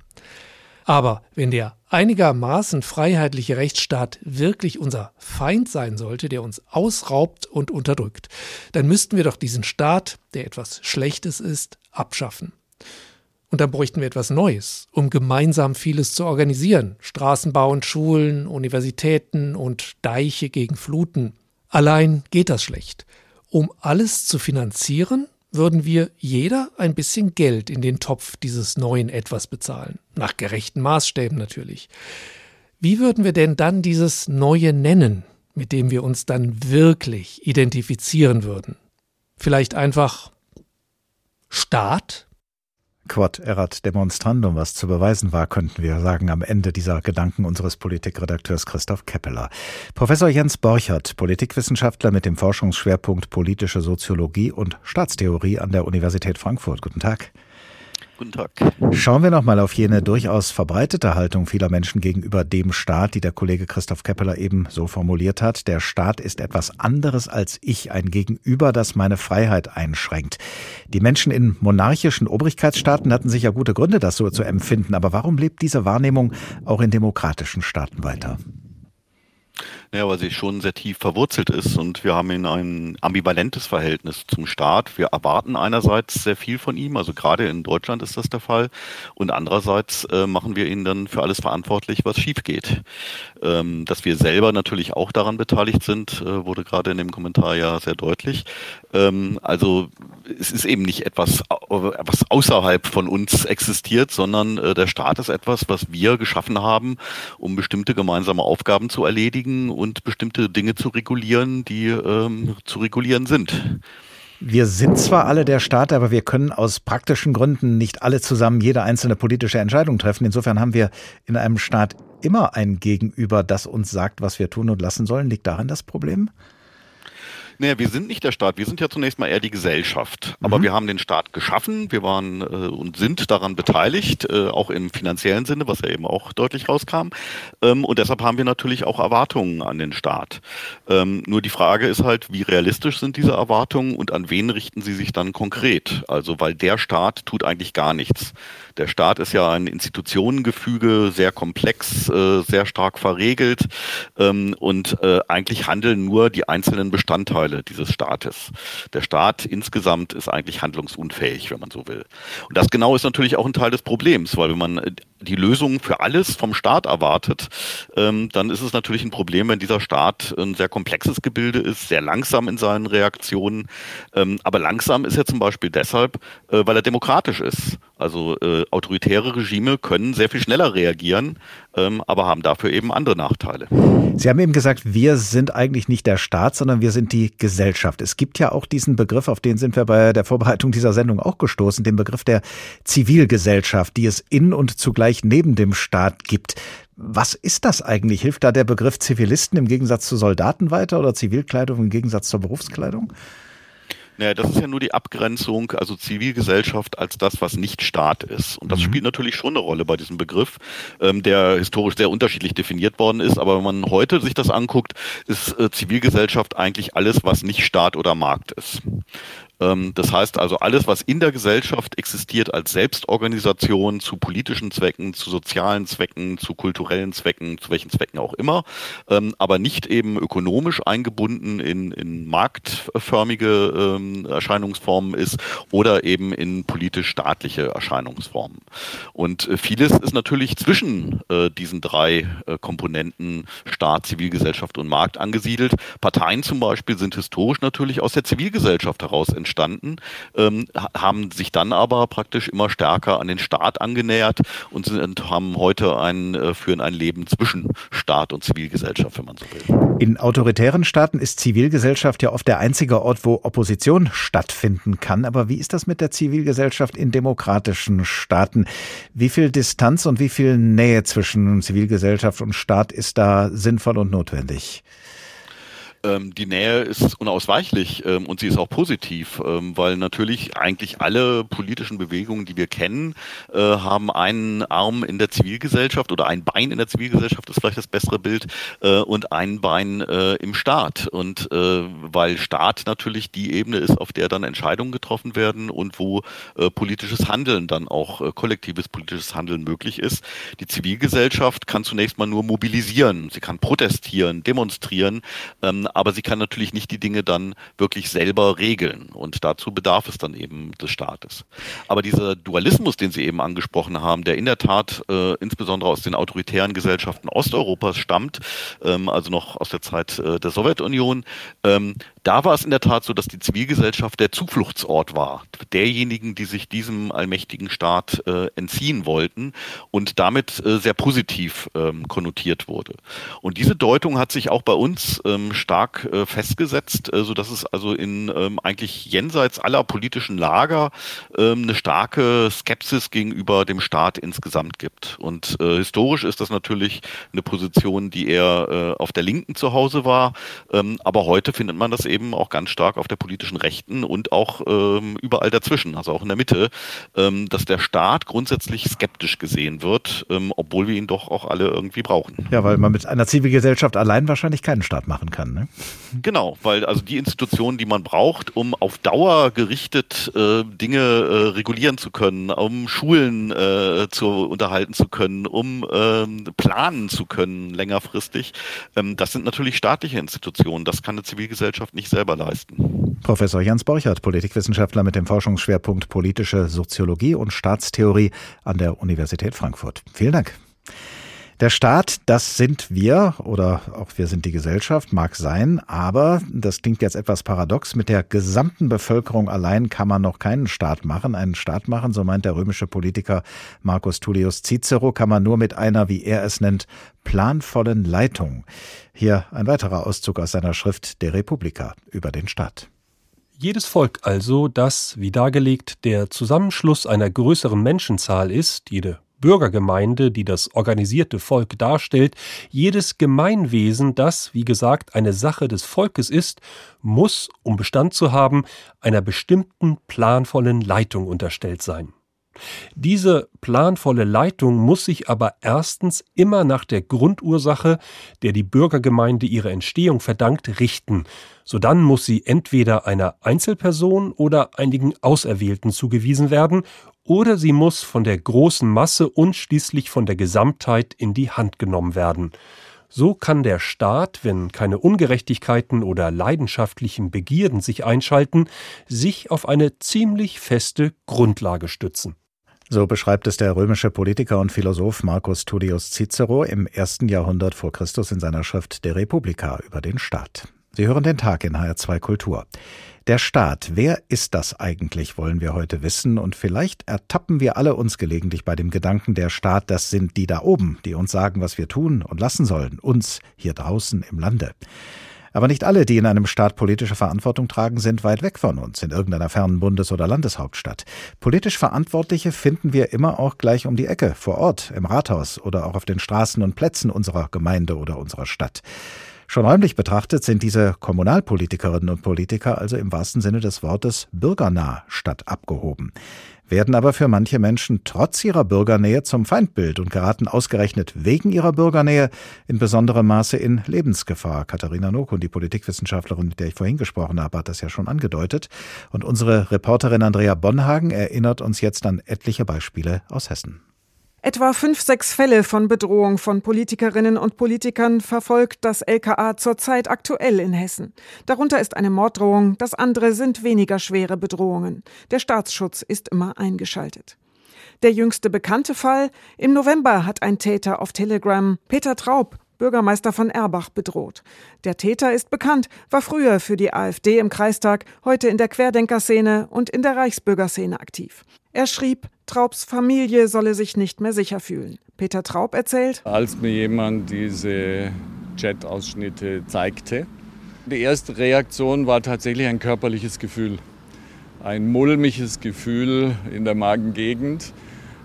Aber wenn der einigermaßen freiheitliche Rechtsstaat wirklich unser Feind sein sollte, der uns ausraubt und unterdrückt, dann müssten wir doch diesen Staat, der etwas Schlechtes ist, abschaffen. Und dann bräuchten wir etwas Neues, um gemeinsam vieles zu organisieren. Straßen bauen, Schulen, Universitäten und Deiche gegen Fluten. Allein geht das schlecht. Um alles zu finanzieren, würden wir jeder ein bisschen Geld in den Topf dieses neuen Etwas bezahlen. Nach gerechten Maßstäben natürlich. Wie würden wir denn dann dieses Neue nennen, mit dem wir uns dann wirklich identifizieren würden? Vielleicht einfach Staat? Quod erat demonstrandum, was zu beweisen war, könnten wir sagen am Ende dieser Gedanken unseres Politikredakteurs Christoph Keppeler. Professor Jens Borchert, Politikwissenschaftler mit dem Forschungsschwerpunkt politische Soziologie und Staatstheorie an der Universität Frankfurt. Guten Tag. Guten Tag. Schauen wir noch mal auf jene durchaus verbreitete Haltung vieler Menschen gegenüber dem Staat, die der Kollege Christoph Keppeler eben so formuliert hat. Der Staat ist etwas anderes als ich, ein Gegenüber, das meine Freiheit einschränkt. Die Menschen in monarchischen Obrigkeitsstaaten hatten sicher gute Gründe, das so zu empfinden. Aber warum lebt diese Wahrnehmung auch in demokratischen Staaten weiter? Ja, weil sie schon sehr tief verwurzelt ist und wir haben in ein ambivalentes Verhältnis zum Staat. Wir erwarten einerseits sehr viel von ihm, also gerade in Deutschland ist das der Fall, und andererseits äh, machen wir ihn dann für alles verantwortlich, was schief geht. Ähm, dass wir selber natürlich auch daran beteiligt sind, äh, wurde gerade in dem Kommentar ja sehr deutlich. Ähm, also es ist eben nicht etwas, was außerhalb von uns existiert, sondern äh, der Staat ist etwas, was wir geschaffen haben, um bestimmte gemeinsame Aufgaben zu erledigen und bestimmte Dinge zu regulieren, die ähm, zu regulieren sind. Wir sind zwar alle der Staat, aber wir können aus praktischen Gründen nicht alle zusammen jede einzelne politische Entscheidung treffen. Insofern haben wir in einem Staat immer ein Gegenüber, das uns sagt, was wir tun und lassen sollen. Liegt daran das Problem? Naja, wir sind nicht der Staat, wir sind ja zunächst mal eher die Gesellschaft. Aber mhm. wir haben den Staat geschaffen, wir waren äh, und sind daran beteiligt, äh, auch im finanziellen Sinne, was ja eben auch deutlich rauskam. Ähm, und deshalb haben wir natürlich auch Erwartungen an den Staat. Ähm, nur die Frage ist halt, wie realistisch sind diese Erwartungen und an wen richten sie sich dann konkret? Also, weil der Staat tut eigentlich gar nichts. Der Staat ist ja ein Institutionengefüge, sehr komplex, äh, sehr stark verregelt ähm, und äh, eigentlich handeln nur die einzelnen Bestandteile dieses Staates. Der Staat insgesamt ist eigentlich handlungsunfähig, wenn man so will. Und das genau ist natürlich auch ein Teil des Problems, weil wenn man die Lösung für alles vom Staat erwartet, ähm, dann ist es natürlich ein Problem, wenn dieser Staat ein sehr komplexes Gebilde ist, sehr langsam in seinen Reaktionen. Ähm, aber langsam ist er zum Beispiel deshalb, äh, weil er demokratisch ist. Also äh, autoritäre Regime können sehr viel schneller reagieren, ähm, aber haben dafür eben andere Nachteile. Sie haben eben gesagt, wir sind eigentlich nicht der Staat, sondern wir sind die Gesellschaft. Es gibt ja auch diesen Begriff, auf den sind wir bei der Vorbereitung dieser Sendung auch gestoßen, den Begriff der Zivilgesellschaft, die es in und zugleich neben dem Staat gibt. Was ist das eigentlich? Hilft da der Begriff Zivilisten im Gegensatz zu Soldaten weiter oder Zivilkleidung im Gegensatz zur Berufskleidung? Naja, das ist ja nur die Abgrenzung, also Zivilgesellschaft als das, was nicht Staat ist. Und das mhm. spielt natürlich schon eine Rolle bei diesem Begriff, ähm, der historisch sehr unterschiedlich definiert worden ist. Aber wenn man heute sich das anguckt, ist äh, Zivilgesellschaft eigentlich alles, was nicht Staat oder Markt ist. Ähm, das heißt also, alles, was in der Gesellschaft existiert als Selbstorganisation zu politischen Zwecken, zu sozialen Zwecken, zu kulturellen Zwecken, zu welchen Zwecken auch immer, ähm, aber nicht eben ökonomisch eingebunden in, in marktförmige ähm, Erscheinungsformen ist oder eben in politisch-staatliche Erscheinungsformen. Und äh, vieles ist natürlich zwischen äh, diesen drei äh, Komponenten Staat, Zivilgesellschaft und Markt angesiedelt. Parteien zum Beispiel sind historisch natürlich aus der Zivilgesellschaft heraus entstanden entstanden, ähm, haben sich dann aber praktisch immer stärker an den Staat angenähert und sind, haben heute ein, äh, führen ein Leben zwischen Staat und Zivilgesellschaft, wenn man so will. In autoritären Staaten ist Zivilgesellschaft ja oft der einzige Ort, wo Opposition stattfinden kann. Aber wie ist das mit der Zivilgesellschaft in demokratischen Staaten? Wie viel Distanz und wie viel Nähe zwischen Zivilgesellschaft und Staat ist da sinnvoll und notwendig? Ähm, die Nähe ist unausweichlich ähm, und sie ist auch positiv, ähm, weil natürlich eigentlich alle politischen Bewegungen, die wir kennen, äh, haben einen Arm in der Zivilgesellschaft oder ein Bein in der Zivilgesellschaft ist vielleicht das bessere Bild äh, und ein Bein äh, im Staat. Und äh, weil Staat natürlich die Ebene ist, auf der dann Entscheidungen getroffen werden und wo äh, politisches Handeln dann auch äh, kollektives politisches Handeln möglich ist. Die Zivilgesellschaft kann zunächst mal nur mobilisieren, sie kann protestieren, demonstrieren, ähm, aber sie kann natürlich nicht die Dinge dann wirklich selber regeln und dazu bedarf es dann eben des Staates. Aber dieser Dualismus, den Sie eben angesprochen haben, der in der Tat äh, insbesondere aus den autoritären Gesellschaften Osteuropas stammt, ähm, also noch aus der Zeit äh, der Sowjetunion, ähm, da war es in der Tat so, dass die Zivilgesellschaft der Zufluchtsort war, derjenigen, die sich diesem allmächtigen Staat äh, entziehen wollten und damit äh, sehr positiv ähm, konnotiert wurde. Und diese Deutung hat sich auch bei uns ähm, stark äh, festgesetzt, äh, so dass es also in ähm, eigentlich jenseits aller politischen Lager ähm, eine starke Skepsis gegenüber dem Staat insgesamt gibt. Und äh, historisch ist das natürlich eine Position, die eher äh, auf der Linken zu Hause war, ähm, aber heute findet man das eben auch ganz stark auf der politischen Rechten und auch ähm, überall dazwischen, also auch in der Mitte, ähm, dass der Staat grundsätzlich skeptisch gesehen wird, ähm, obwohl wir ihn doch auch alle irgendwie brauchen. Ja, weil man mit einer Zivilgesellschaft allein wahrscheinlich keinen Staat machen kann. Ne? Genau, weil also die Institutionen, die man braucht, um auf Dauer gerichtet äh, Dinge äh, regulieren zu können, um Schulen äh, zu unterhalten zu können, um ähm, planen zu können längerfristig, ähm, das sind natürlich staatliche Institutionen. Das kann eine Zivilgesellschaft nicht selber leisten. Professor Jans Borchert, Politikwissenschaftler mit dem Forschungsschwerpunkt politische Soziologie und Staatstheorie an der Universität Frankfurt. Vielen Dank. Der Staat, das sind wir oder auch wir sind die Gesellschaft, mag sein, aber das klingt jetzt etwas paradox. Mit der gesamten Bevölkerung allein kann man noch keinen Staat machen. Einen Staat machen, so meint der römische Politiker Marcus Tullius Cicero, kann man nur mit einer, wie er es nennt, planvollen Leitung. Hier ein weiterer Auszug aus seiner Schrift De Republica über den Staat. Jedes Volk also, das, wie dargelegt, der Zusammenschluss einer größeren Menschenzahl ist, jede Bürgergemeinde, die das organisierte Volk darstellt, jedes Gemeinwesen, das, wie gesagt, eine Sache des Volkes ist, muss, um Bestand zu haben, einer bestimmten planvollen Leitung unterstellt sein. Diese planvolle Leitung muss sich aber erstens immer nach der Grundursache, der die Bürgergemeinde ihre Entstehung verdankt, richten. Sodann muss sie entweder einer Einzelperson oder einigen Auserwählten zugewiesen werden oder sie muss von der großen Masse und schließlich von der Gesamtheit in die Hand genommen werden. So kann der Staat, wenn keine Ungerechtigkeiten oder leidenschaftlichen Begierden sich einschalten, sich auf eine ziemlich feste Grundlage stützen. So beschreibt es der römische Politiker und Philosoph Marcus Tullius Cicero im ersten Jahrhundert vor Christus in seiner Schrift De Republica über den Staat. Sie hören den Tag in HR2 Kultur. Der Staat, wer ist das eigentlich, wollen wir heute wissen, und vielleicht ertappen wir alle uns gelegentlich bei dem Gedanken, der Staat, das sind die da oben, die uns sagen, was wir tun und lassen sollen, uns hier draußen im Lande. Aber nicht alle, die in einem Staat politische Verantwortung tragen, sind weit weg von uns, in irgendeiner fernen Bundes- oder Landeshauptstadt. Politisch Verantwortliche finden wir immer auch gleich um die Ecke, vor Ort, im Rathaus oder auch auf den Straßen und Plätzen unserer Gemeinde oder unserer Stadt. Schon räumlich betrachtet sind diese Kommunalpolitikerinnen und Politiker also im wahrsten Sinne des Wortes bürgernah statt abgehoben, werden aber für manche Menschen trotz ihrer Bürgernähe zum Feindbild und geraten ausgerechnet wegen ihrer Bürgernähe in besonderem Maße in Lebensgefahr. Katharina Nokun, die Politikwissenschaftlerin, mit der ich vorhin gesprochen habe, hat das ja schon angedeutet. Und unsere Reporterin Andrea Bonhagen erinnert uns jetzt an etliche Beispiele aus Hessen. Etwa fünf, sechs Fälle von Bedrohung von Politikerinnen und Politikern verfolgt das LKA zurzeit aktuell in Hessen. Darunter ist eine Morddrohung, das andere sind weniger schwere Bedrohungen. Der Staatsschutz ist immer eingeschaltet. Der jüngste bekannte Fall? Im November hat ein Täter auf Telegram Peter Traub, Bürgermeister von Erbach, bedroht. Der Täter ist bekannt, war früher für die AfD im Kreistag, heute in der Querdenkerszene und in der Reichsbürgerszene aktiv. Er schrieb, Traubs Familie solle sich nicht mehr sicher fühlen. Peter Traub erzählt, als mir jemand diese Chat-Ausschnitte zeigte, die erste Reaktion war tatsächlich ein körperliches Gefühl. Ein mulmiges Gefühl in der Magengegend.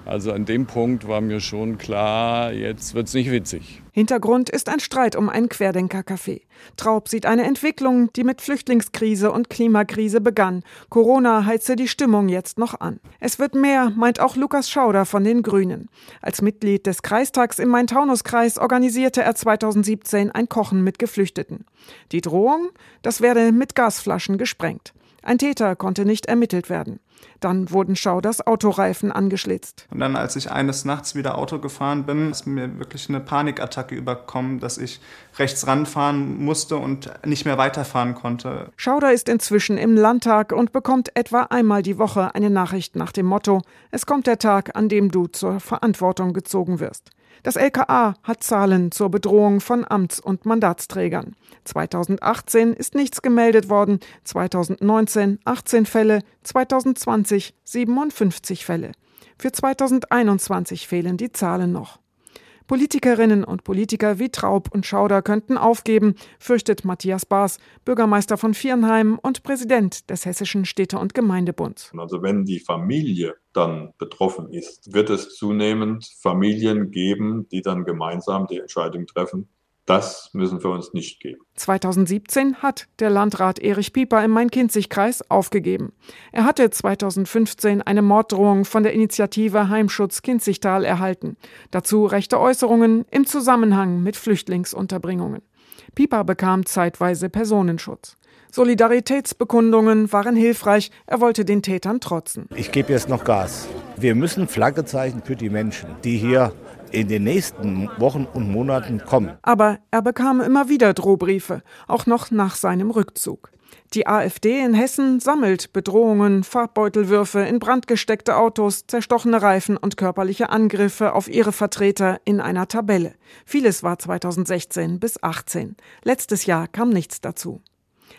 Also an dem Punkt war mir schon klar, jetzt wird es nicht witzig. Hintergrund ist ein Streit um ein Querdenker-Café. Traub sieht eine Entwicklung, die mit Flüchtlingskrise und Klimakrise begann. Corona heize die Stimmung jetzt noch an. Es wird mehr, meint auch Lukas Schauder von den Grünen. Als Mitglied des Kreistags im Main-Taunus-Kreis organisierte er 2017 ein Kochen mit Geflüchteten. Die Drohung? Das werde mit Gasflaschen gesprengt. Ein Täter konnte nicht ermittelt werden. Dann wurden Schauders Autoreifen angeschlitzt. Und dann, als ich eines Nachts wieder Auto gefahren bin, ist mir wirklich eine Panikattacke überkommen, dass ich rechts ranfahren musste und nicht mehr weiterfahren konnte. Schauder ist inzwischen im Landtag und bekommt etwa einmal die Woche eine Nachricht nach dem Motto: Es kommt der Tag, an dem du zur Verantwortung gezogen wirst. Das LKA hat Zahlen zur Bedrohung von Amts- und Mandatsträgern. 2018 ist nichts gemeldet worden, 2019 18 Fälle, 2020 57 Fälle. Für 2021 fehlen die Zahlen noch. Politikerinnen und Politiker wie Traub und Schauder könnten aufgeben, fürchtet Matthias Baas, Bürgermeister von Viernheim und Präsident des Hessischen Städte- und Gemeindebunds. Also wenn die Familie dann betroffen ist, wird es zunehmend Familien geben, die dann gemeinsam die Entscheidung treffen, das müssen wir uns nicht geben. 2017 hat der Landrat Erich Pieper im Main-Kinzig-Kreis aufgegeben. Er hatte 2015 eine Morddrohung von der Initiative Heimschutz Kinzigtal erhalten. Dazu rechte Äußerungen im Zusammenhang mit Flüchtlingsunterbringungen. Pieper bekam zeitweise Personenschutz. Solidaritätsbekundungen waren hilfreich, er wollte den Tätern trotzen. Ich gebe jetzt noch Gas. Wir müssen Flagge zeichnen für die Menschen, die hier in den nächsten Wochen und Monaten kommen. Aber er bekam immer wieder Drohbriefe, auch noch nach seinem Rückzug. Die AfD in Hessen sammelt Bedrohungen, Farbbeutelwürfe in brandgesteckte Autos, zerstochene Reifen und körperliche Angriffe auf ihre Vertreter in einer Tabelle. Vieles war 2016 bis 18. Letztes Jahr kam nichts dazu.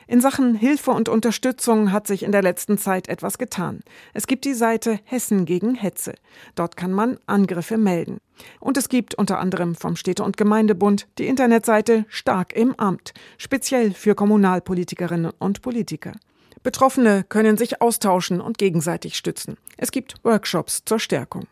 In Sachen Hilfe und Unterstützung hat sich in der letzten Zeit etwas getan. Es gibt die Seite Hessen gegen Hetze. Dort kann man Angriffe melden. Und es gibt unter anderem vom Städte- und Gemeindebund die Internetseite Stark im Amt, speziell für Kommunalpolitikerinnen und Politiker. Betroffene können sich austauschen und gegenseitig stützen. Es gibt Workshops zur Stärkung.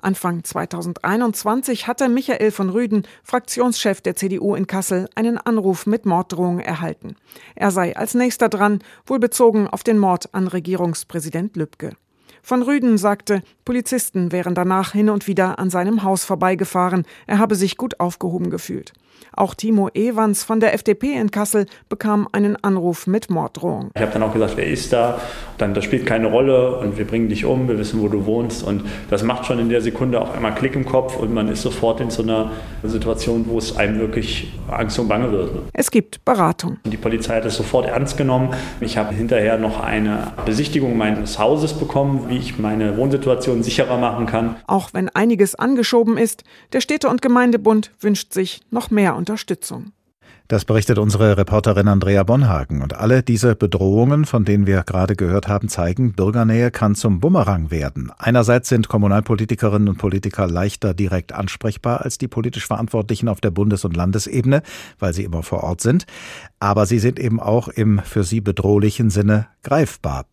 Anfang 2021 hatte Michael von Rüden, Fraktionschef der CDU in Kassel, einen Anruf mit Morddrohung erhalten. Er sei als nächster dran, wohl bezogen auf den Mord an Regierungspräsident Lübcke. Von Rüden sagte, Polizisten wären danach hin und wieder an seinem Haus vorbeigefahren, er habe sich gut aufgehoben gefühlt. Auch Timo Evans von der FDP in Kassel bekam einen Anruf mit Morddrohung. Ich habe dann auch gesagt, wer ist da? Dann, das spielt keine Rolle und wir bringen dich um, wir wissen, wo du wohnst. Und das macht schon in der Sekunde auf einmal Klick im Kopf und man ist sofort in so einer Situation, wo es einem wirklich Angst und Bange wird. Es gibt Beratung. Die Polizei hat es sofort ernst genommen. Ich habe hinterher noch eine Besichtigung meines Hauses bekommen, wie ich meine Wohnsituation sicherer machen kann. Auch wenn einiges angeschoben ist, der Städte- und Gemeindebund wünscht sich noch mehr Unterstützung. Das berichtet unsere Reporterin Andrea Bonhagen. Und alle diese Bedrohungen, von denen wir gerade gehört haben, zeigen, Bürgernähe kann zum Bumerang werden. Einerseits sind Kommunalpolitikerinnen und Politiker leichter direkt ansprechbar als die politisch Verantwortlichen auf der Bundes- und Landesebene, weil sie immer vor Ort sind. Aber sie sind eben auch im für sie bedrohlichen Sinne greifbar.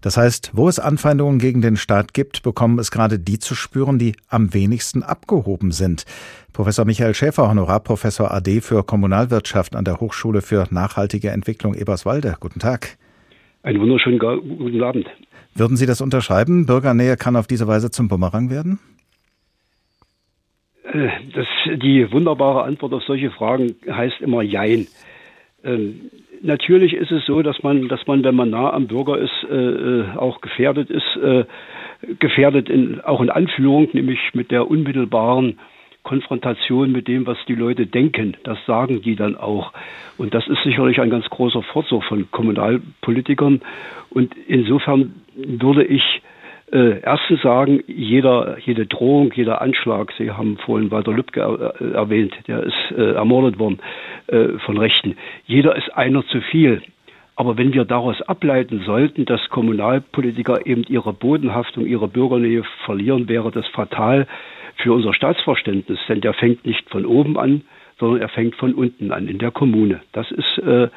Das heißt, wo es Anfeindungen gegen den Staat gibt, bekommen es gerade die zu spüren, die am wenigsten abgehoben sind. Professor Michael Schäfer, Honorarprofessor AD für Kommunalwirtschaft an der Hochschule für nachhaltige Entwicklung Eberswalde. Guten Tag. Einen wunderschönen guten Abend. Würden Sie das unterschreiben? Bürgernähe kann auf diese Weise zum Bumerang werden? Äh, das, die wunderbare Antwort auf solche Fragen heißt immer Jein. Ähm, natürlich ist es so, dass man, dass man, wenn man nah am Bürger ist, äh, äh auch gefährdet ist, äh, gefährdet in, auch in Anführung, nämlich mit der unmittelbaren Konfrontation mit dem, was die Leute denken. Das sagen die dann auch. Und das ist sicherlich ein ganz großer Vorzug von Kommunalpolitikern. Und insofern würde ich äh, erstens sagen, jeder, jede Drohung, jeder Anschlag, Sie haben vorhin Walter Lübcke er, erwähnt, der ist äh, ermordet worden äh, von Rechten. Jeder ist einer zu viel. Aber wenn wir daraus ableiten sollten, dass Kommunalpolitiker eben ihre Bodenhaftung, ihre Bürgernähe verlieren, wäre das fatal für unser Staatsverständnis, denn der fängt nicht von oben an, sondern er fängt von unten an, in der Kommune. Das ist äh,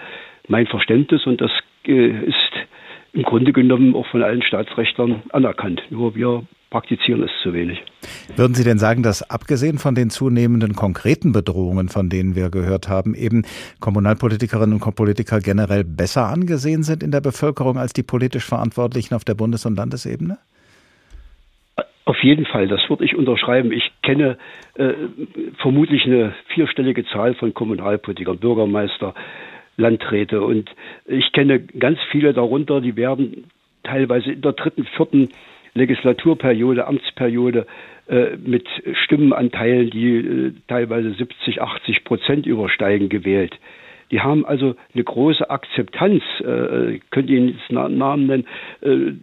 mein Verständnis und das äh, ist im Grunde genommen auch von allen Staatsrechtlern anerkannt. Nur wir praktizieren es zu wenig. Würden Sie denn sagen, dass abgesehen von den zunehmenden konkreten Bedrohungen, von denen wir gehört haben, eben Kommunalpolitikerinnen und Politiker generell besser angesehen sind in der Bevölkerung als die politisch Verantwortlichen auf der Bundes- und Landesebene? Auf jeden Fall, das würde ich unterschreiben. Ich kenne äh, vermutlich eine vierstellige Zahl von Kommunalpolitikern, Bürgermeister, Landräte und ich kenne ganz viele darunter, die werden teilweise in der dritten, vierten Legislaturperiode, Amtsperiode äh, mit Stimmenanteilen, die äh, teilweise 70, 80 Prozent übersteigen, gewählt. Die haben also eine große Akzeptanz, äh, ich könnte Ihnen jetzt Namen nennen, äh,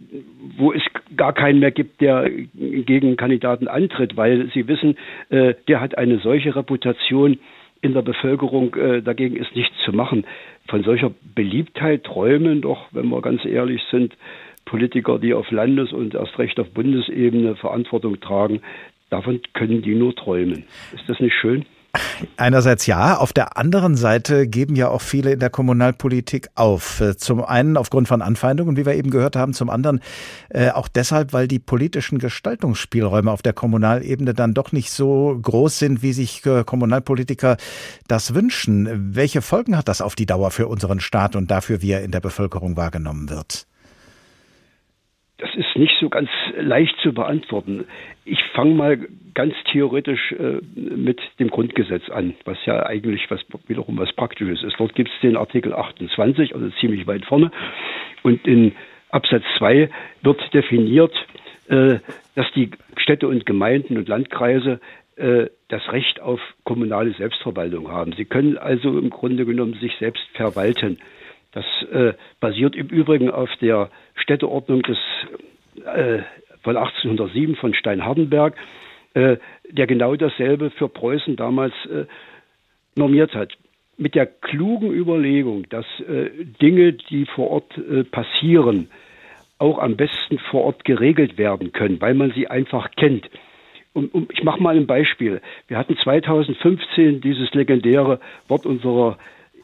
wo es gar keinen mehr gibt, der gegen Kandidaten antritt, weil sie wissen, äh, der hat eine solche Reputation in der Bevölkerung, äh, dagegen ist nichts zu machen. Von solcher Beliebtheit träumen doch, wenn wir ganz ehrlich sind, Politiker, die auf Landes- und erst recht auf Bundesebene Verantwortung tragen, davon können die nur träumen. Ist das nicht schön? Einerseits ja, auf der anderen Seite geben ja auch viele in der Kommunalpolitik auf. Zum einen aufgrund von Anfeindungen, wie wir eben gehört haben, zum anderen äh, auch deshalb, weil die politischen Gestaltungsspielräume auf der Kommunalebene dann doch nicht so groß sind, wie sich äh, Kommunalpolitiker das wünschen. Welche Folgen hat das auf die Dauer für unseren Staat und dafür, wie er in der Bevölkerung wahrgenommen wird? Das ist nicht so ganz leicht zu beantworten. Ich fange mal ganz theoretisch äh, mit dem Grundgesetz an, was ja eigentlich was wiederum was Praktisches ist. Dort gibt es den Artikel 28, also ziemlich weit vorne. Und in Absatz 2 wird definiert, äh, dass die Städte und Gemeinden und Landkreise äh, das Recht auf kommunale Selbstverwaltung haben. Sie können also im Grunde genommen sich selbst verwalten. Das äh, basiert im Übrigen auf der Städteordnung des, äh, von 1807 von Stein-Hardenberg, äh, der genau dasselbe für Preußen damals äh, normiert hat. Mit der klugen Überlegung, dass äh, Dinge, die vor Ort äh, passieren, auch am besten vor Ort geregelt werden können, weil man sie einfach kennt. Um, um, ich mache mal ein Beispiel. Wir hatten 2015 dieses legendäre Wort unserer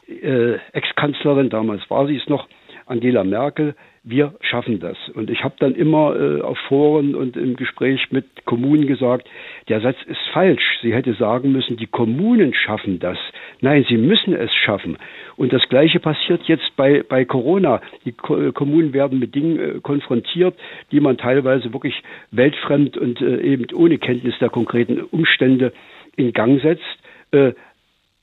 äh, Ex-Kanzlerin, damals war sie es noch, Angela Merkel, wir schaffen das. Und ich habe dann immer äh, auf Foren und im Gespräch mit Kommunen gesagt, der Satz ist falsch. Sie hätte sagen müssen, die Kommunen schaffen das. Nein, sie müssen es schaffen. Und das Gleiche passiert jetzt bei, bei Corona. Die Ko äh, Kommunen werden mit Dingen äh, konfrontiert, die man teilweise wirklich weltfremd und äh, eben ohne Kenntnis der konkreten Umstände in Gang setzt. Äh,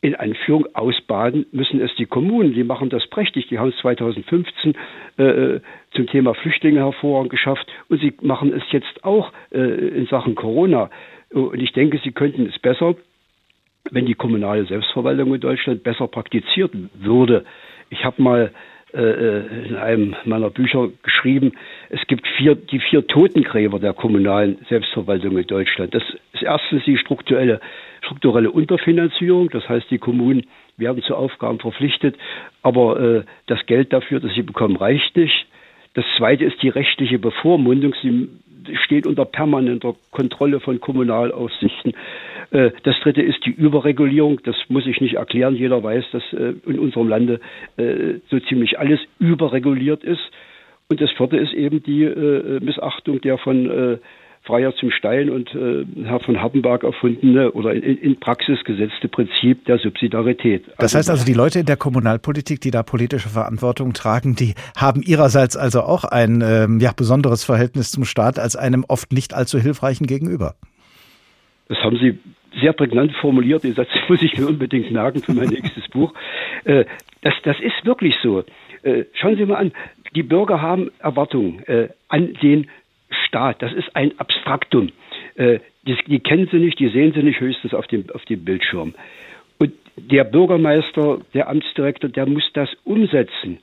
in Anführung ausbaden müssen es die Kommunen. Die machen das prächtig. Die haben es 2015 äh, zum Thema Flüchtlinge hervorragend geschafft und sie machen es jetzt auch äh, in Sachen Corona. Und ich denke, sie könnten es besser, wenn die kommunale Selbstverwaltung in Deutschland besser praktiziert würde. Ich habe mal äh, in einem meiner Bücher geschrieben, es gibt vier, die vier Totengräber der kommunalen Selbstverwaltung in Deutschland. Das ist erstens die strukturelle, strukturelle Unterfinanzierung, das heißt, die Kommunen werden zu Aufgaben verpflichtet, aber äh, das Geld dafür, das sie bekommen, reicht nicht. Das zweite ist die rechtliche Bevormundung. Sie steht unter permanenter Kontrolle von Kommunalaufsichten. Äh, das dritte ist die Überregulierung. Das muss ich nicht erklären. Jeder weiß, dass äh, in unserem Lande äh, so ziemlich alles überreguliert ist. Und das vierte ist eben die Missachtung der von Freier zum Stein und äh, Herr von Hardenberg erfundene oder in, in, Praxis gesetzte Prinzip der Subsidiarität. Das heißt also, die Leute in der Kommunalpolitik, die da politische Verantwortung tragen, die haben ihrerseits also auch ein ähm, ja, besonderes Verhältnis zum Staat als einem oft nicht allzu hilfreichen gegenüber. Das haben Sie sehr prägnant formuliert. Den Satz muss ich mir unbedingt merken für mein nächstes Buch. Äh, das, das ist wirklich so. Äh, schauen Sie mal an, die Bürger haben Erwartungen äh, an den Staat. Das ist ein Abstraktum. Die, die kennen sie nicht, die sehen sie nicht höchstens auf dem, auf dem Bildschirm. Und der Bürgermeister, der Amtsdirektor, der muss das umsetzen.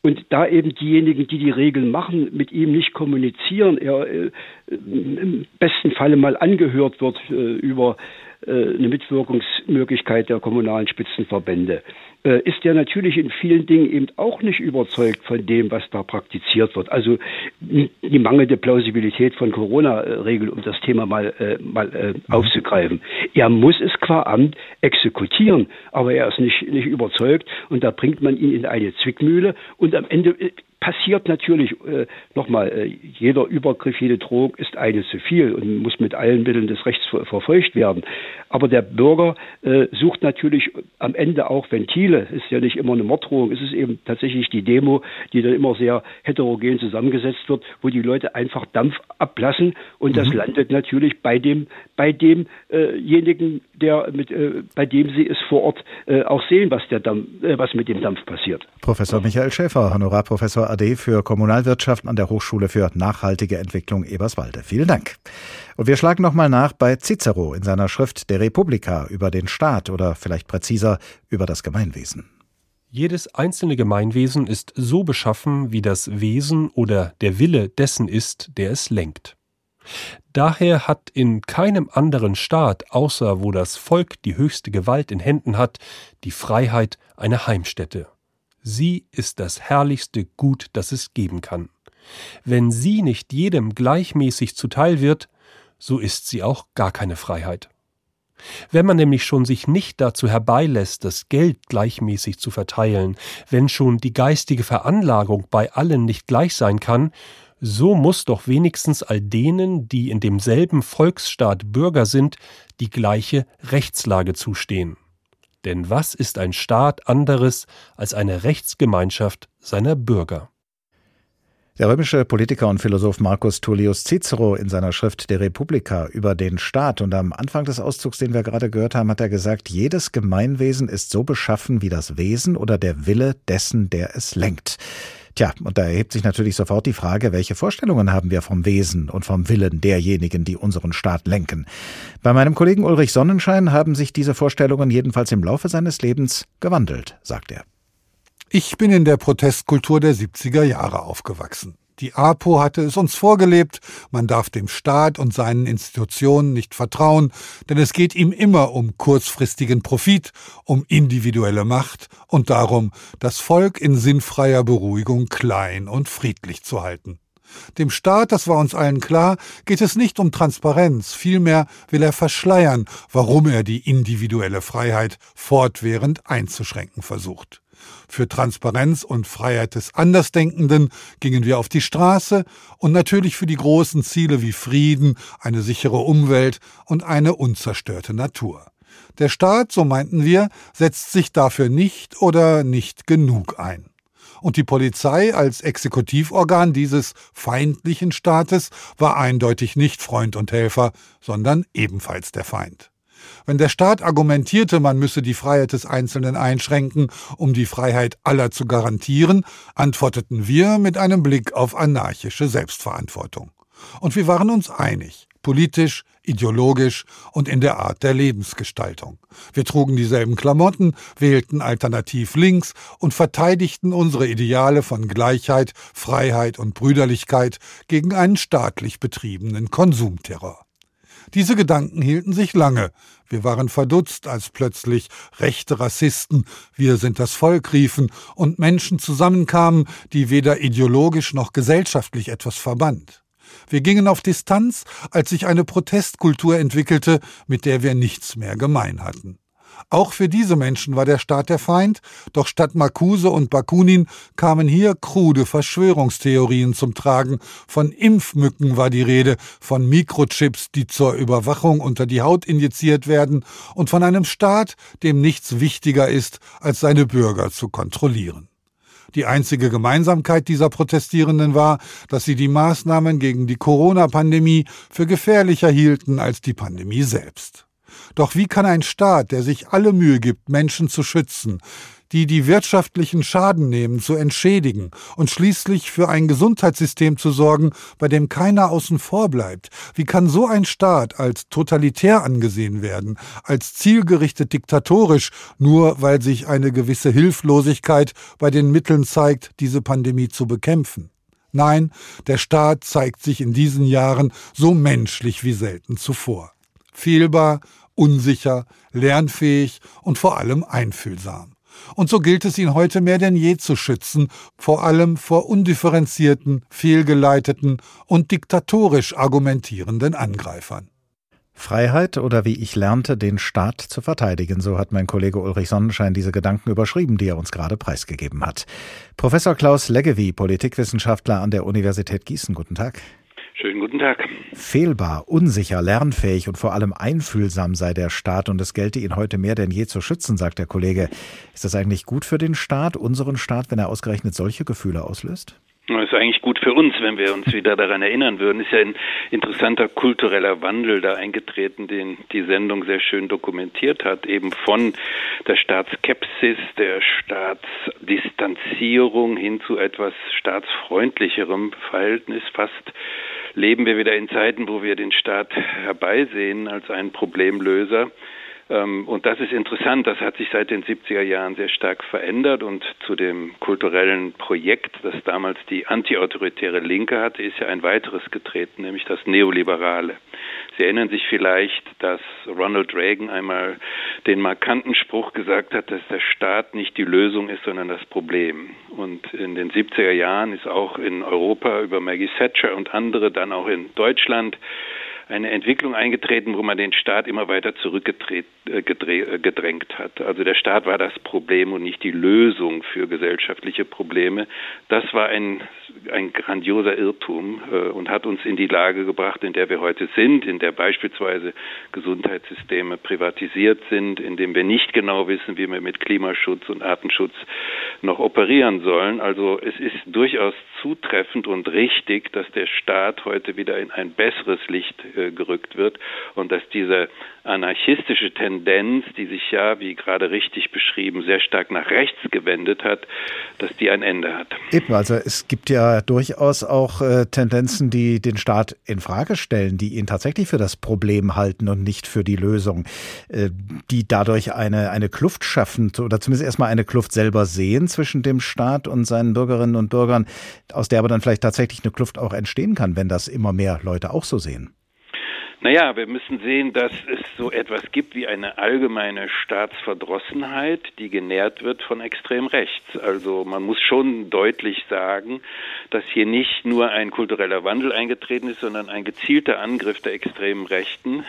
Und da eben diejenigen, die die Regeln machen, mit ihm nicht kommunizieren, er äh, im besten Falle mal angehört wird äh, über äh, eine Mitwirkungsmöglichkeit der kommunalen Spitzenverbände, äh, ist er natürlich in vielen Dingen eben auch nicht überzeugt von dem, was da praktiziert wird. Also die mangelnde Plausibilität von Corona-Regeln, um das Thema mal, äh, mal äh, mhm. aufzugreifen. Er muss es qua Amt exekutieren, aber er ist nicht, nicht überzeugt und da bringt man ihn in eine Zwickmühle und am Ende äh, passiert natürlich äh, nochmal, äh, jeder Übergriff, jede Drohung ist eine zu viel und muss mit allen Mitteln des Rechts ver verfolgt werden. Aber der Bürger äh, sucht natürlich am Ende auch Ventile. Ist ja nicht immer eine Morddrohung, es ist eben tatsächlich die Demo, die dann immer sehr heterogen zusammengesetzt wird, wo die Leute einfach Dampf ablassen und mhm. das landet natürlich bei dem, bei demjenigen, der mit, äh, bei dem sie es vor Ort äh, auch sehen, was der Dampf, äh, was mit dem Dampf passiert. Professor Michael Schäfer, Honorarprofessor AD für Kommunalwirtschaft an der Hochschule für nachhaltige Entwicklung Eberswalde. Vielen Dank. Und wir schlagen nochmal nach bei Cicero in seiner Schrift Der Republika über den Staat oder vielleicht präziser über das Gemeinwesen. Jedes einzelne Gemeinwesen ist so beschaffen, wie das Wesen oder der Wille dessen ist, der es lenkt. Daher hat in keinem anderen Staat, außer wo das Volk die höchste Gewalt in Händen hat, die Freiheit eine Heimstätte. Sie ist das herrlichste Gut, das es geben kann. Wenn sie nicht jedem gleichmäßig zuteil wird, so ist sie auch gar keine Freiheit. Wenn man nämlich schon sich nicht dazu herbeilässt, das Geld gleichmäßig zu verteilen, wenn schon die geistige Veranlagung bei allen nicht gleich sein kann, so muss doch wenigstens all denen, die in demselben Volksstaat Bürger sind, die gleiche Rechtslage zustehen. Denn was ist ein Staat anderes als eine Rechtsgemeinschaft seiner Bürger? Der römische Politiker und Philosoph Marcus Tullius Cicero in seiner Schrift De Republica über den Staat und am Anfang des Auszugs, den wir gerade gehört haben, hat er gesagt, jedes Gemeinwesen ist so beschaffen wie das Wesen oder der Wille dessen, der es lenkt. Tja, und da erhebt sich natürlich sofort die Frage, welche Vorstellungen haben wir vom Wesen und vom Willen derjenigen, die unseren Staat lenken. Bei meinem Kollegen Ulrich Sonnenschein haben sich diese Vorstellungen jedenfalls im Laufe seines Lebens gewandelt, sagt er. Ich bin in der Protestkultur der 70er Jahre aufgewachsen. Die APO hatte es uns vorgelebt, man darf dem Staat und seinen Institutionen nicht vertrauen, denn es geht ihm immer um kurzfristigen Profit, um individuelle Macht und darum, das Volk in sinnfreier Beruhigung klein und friedlich zu halten. Dem Staat, das war uns allen klar, geht es nicht um Transparenz, vielmehr will er verschleiern, warum er die individuelle Freiheit fortwährend einzuschränken versucht. Für Transparenz und Freiheit des Andersdenkenden gingen wir auf die Straße und natürlich für die großen Ziele wie Frieden, eine sichere Umwelt und eine unzerstörte Natur. Der Staat, so meinten wir, setzt sich dafür nicht oder nicht genug ein. Und die Polizei als Exekutivorgan dieses feindlichen Staates war eindeutig nicht Freund und Helfer, sondern ebenfalls der Feind. Wenn der Staat argumentierte, man müsse die Freiheit des Einzelnen einschränken, um die Freiheit aller zu garantieren, antworteten wir mit einem Blick auf anarchische Selbstverantwortung. Und wir waren uns einig, politisch, ideologisch und in der Art der Lebensgestaltung. Wir trugen dieselben Klamotten, wählten alternativ links und verteidigten unsere Ideale von Gleichheit, Freiheit und Brüderlichkeit gegen einen staatlich betriebenen Konsumterror. Diese Gedanken hielten sich lange. Wir waren verdutzt, als plötzlich rechte Rassisten, wir sind das Volk riefen und Menschen zusammenkamen, die weder ideologisch noch gesellschaftlich etwas verband. Wir gingen auf Distanz, als sich eine Protestkultur entwickelte, mit der wir nichts mehr gemein hatten. Auch für diese Menschen war der Staat der Feind, doch statt Marcuse und Bakunin kamen hier krude Verschwörungstheorien zum Tragen. Von Impfmücken war die Rede, von Mikrochips, die zur Überwachung unter die Haut injiziert werden, und von einem Staat, dem nichts wichtiger ist, als seine Bürger zu kontrollieren. Die einzige Gemeinsamkeit dieser Protestierenden war, dass sie die Maßnahmen gegen die Corona-Pandemie für gefährlicher hielten als die Pandemie selbst. Doch wie kann ein Staat, der sich alle Mühe gibt, Menschen zu schützen, die die wirtschaftlichen Schaden nehmen, zu entschädigen und schließlich für ein Gesundheitssystem zu sorgen, bei dem keiner außen vor bleibt. Wie kann so ein Staat als totalitär angesehen werden, als zielgerichtet diktatorisch, nur weil sich eine gewisse Hilflosigkeit bei den Mitteln zeigt, diese Pandemie zu bekämpfen? Nein, der Staat zeigt sich in diesen Jahren so menschlich wie selten zuvor. Fehlbar, unsicher, lernfähig und vor allem einfühlsam. Und so gilt es ihn heute mehr denn je zu schützen, vor allem vor undifferenzierten, fehlgeleiteten und diktatorisch argumentierenden Angreifern. Freiheit oder wie ich lernte, den Staat zu verteidigen, so hat mein Kollege Ulrich Sonnenschein diese Gedanken überschrieben, die er uns gerade preisgegeben hat. Professor Klaus Leggevi, Politikwissenschaftler an der Universität Gießen, guten Tag. Schönen guten Tag. Fehlbar, unsicher, lernfähig und vor allem einfühlsam sei der Staat und es gelte ihn heute mehr denn je zu schützen, sagt der Kollege. Ist das eigentlich gut für den Staat, unseren Staat, wenn er ausgerechnet solche Gefühle auslöst? Das ist eigentlich gut für uns, wenn wir uns wieder daran erinnern würden. Ist ja ein interessanter kultureller Wandel da eingetreten, den die Sendung sehr schön dokumentiert hat, eben von der Staatskepsis, der Staatsdistanzierung hin zu etwas staatsfreundlicherem Verhältnis, fast leben wir wieder in Zeiten, wo wir den Staat herbeisehen als einen Problemlöser. Ähm, und das ist interessant, das hat sich seit den 70er Jahren sehr stark verändert und zu dem kulturellen Projekt, das damals die antiautoritäre Linke hatte, ist ja ein weiteres getreten, nämlich das Neoliberale. Sie erinnern sich vielleicht, dass Ronald Reagan einmal den markanten Spruch gesagt hat, dass der Staat nicht die Lösung ist, sondern das Problem. Und in den 70er Jahren ist auch in Europa über Maggie Thatcher und andere, dann auch in Deutschland, eine Entwicklung eingetreten, wo man den Staat immer weiter zurückgedrängt hat. Also der Staat war das Problem und nicht die Lösung für gesellschaftliche Probleme. Das war ein, ein grandioser Irrtum und hat uns in die Lage gebracht, in der wir heute sind, in der beispielsweise Gesundheitssysteme privatisiert sind, in dem wir nicht genau wissen, wie wir mit Klimaschutz und Artenschutz noch operieren sollen. Also es ist durchaus zutreffend und richtig, dass der Staat heute wieder in ein besseres Licht äh, gerückt wird und dass diese anarchistische Tendenz, die sich ja, wie gerade richtig beschrieben, sehr stark nach rechts gewendet hat, dass die ein Ende hat. Eben, also es gibt ja durchaus auch äh, Tendenzen, die den Staat in Frage stellen, die ihn tatsächlich für das Problem halten und nicht für die Lösung, äh, die dadurch eine, eine Kluft schaffen oder zumindest erstmal eine Kluft selber sehen zwischen dem Staat und seinen Bürgerinnen und Bürgern, aus der aber dann vielleicht tatsächlich eine Kluft auch entstehen kann, wenn das immer mehr Leute auch so sehen. Naja, wir müssen sehen, dass es so etwas gibt wie eine allgemeine Staatsverdrossenheit, die genährt wird von extrem rechts. Also man muss schon deutlich sagen, dass hier nicht nur ein kultureller Wandel eingetreten ist, sondern ein gezielter Angriff der extremen Rechten,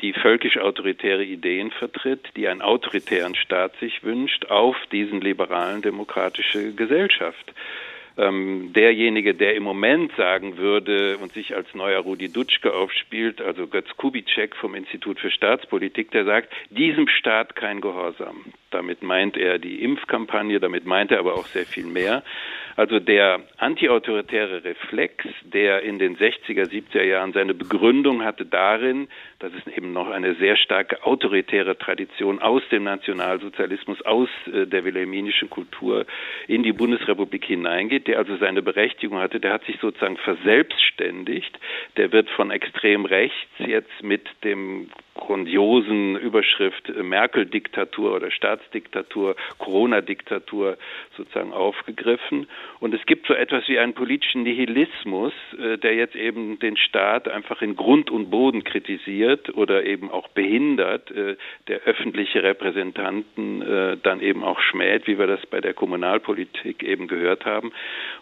die völkisch-autoritäre Ideen vertritt, die einen autoritären Staat sich wünscht, auf diesen liberalen demokratische Gesellschaft ähm, derjenige, der im Moment sagen würde und sich als neuer Rudi Dutschke aufspielt, also Götz Kubitschek vom Institut für Staatspolitik, der sagt, diesem Staat kein Gehorsam. Damit meint er die Impfkampagne, damit meint er aber auch sehr viel mehr. Also der antiautoritäre Reflex, der in den 60er, 70er Jahren seine Begründung hatte darin, dass es eben noch eine sehr starke autoritäre Tradition aus dem Nationalsozialismus, aus äh, der wilhelminischen Kultur in die Bundesrepublik hineingeht, der also seine Berechtigung hatte, der hat sich sozusagen verselbstständigt, der wird von extrem rechts jetzt mit dem grandiosen Überschrift äh, Merkel-Diktatur oder Staatsdiktatur, Corona-Diktatur sozusagen aufgegriffen. Und es gibt so etwas wie einen politischen Nihilismus, äh, der jetzt eben den Staat einfach in Grund und Boden kritisiert oder eben auch behindert, äh, der öffentliche Repräsentanten dann eben auch schmäht, wie wir das bei der Kommunalpolitik eben gehört haben.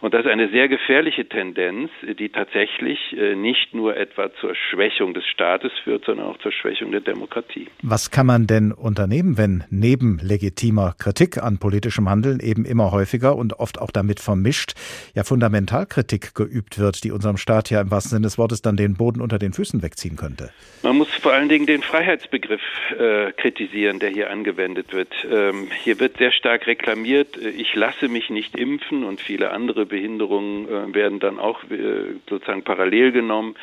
Und das ist eine sehr gefährliche Tendenz, die tatsächlich nicht nur etwa zur Schwächung des Staates führt, sondern auch zur Schwächung Verwirklichung der Demokratie. Was kann man denn unternehmen, wenn neben legitimer Kritik an politischem Handeln eben immer häufiger und oft auch damit vermischt ja Fundamentalkritik geübt wird, die unserem Staat ja im wahrsten Sinne des Wortes dann den Boden unter den Füßen wegziehen könnte? Man muss vor allen Dingen den Freiheitsbegriff äh, kritisieren, der hier angewendet wird. Ähm, hier wird sehr stark reklamiert, äh, ich lasse mich nicht impfen und viele andere Behinderungen äh, werden dann auch äh, sozusagen parallel genommen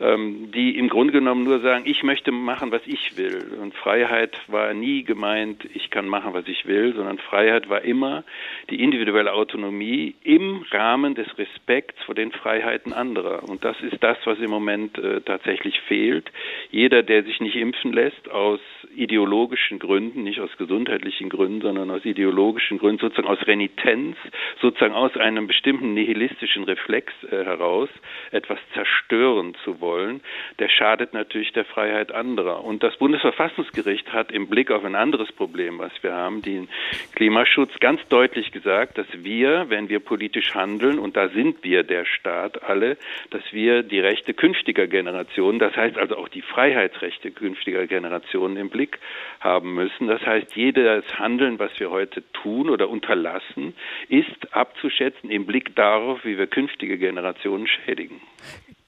ähm, die im Grunde genommen nur sagen, ich möchte machen, was ich will. Und Freiheit war nie gemeint, ich kann machen, was ich will, sondern Freiheit war immer die individuelle Autonomie im Rahmen des Respekts vor den Freiheiten anderer. Und das ist das, was im Moment äh, tatsächlich fehlt. Jeder, der sich nicht impfen lässt, aus ideologischen Gründen, nicht aus gesundheitlichen Gründen, sondern aus ideologischen Gründen, sozusagen aus Renitenz, sozusagen aus einem bestimmten nihilistischen Reflex äh, heraus, etwas zerstören zu wollen, wollen, der schadet natürlich der Freiheit anderer. Und das Bundesverfassungsgericht hat im Blick auf ein anderes Problem, was wir haben, den Klimaschutz, ganz deutlich gesagt, dass wir, wenn wir politisch handeln, und da sind wir der Staat alle, dass wir die Rechte künftiger Generationen, das heißt also auch die Freiheitsrechte künftiger Generationen im Blick haben müssen. Das heißt, jedes Handeln, was wir heute tun oder unterlassen, ist abzuschätzen im Blick darauf, wie wir künftige Generationen schädigen.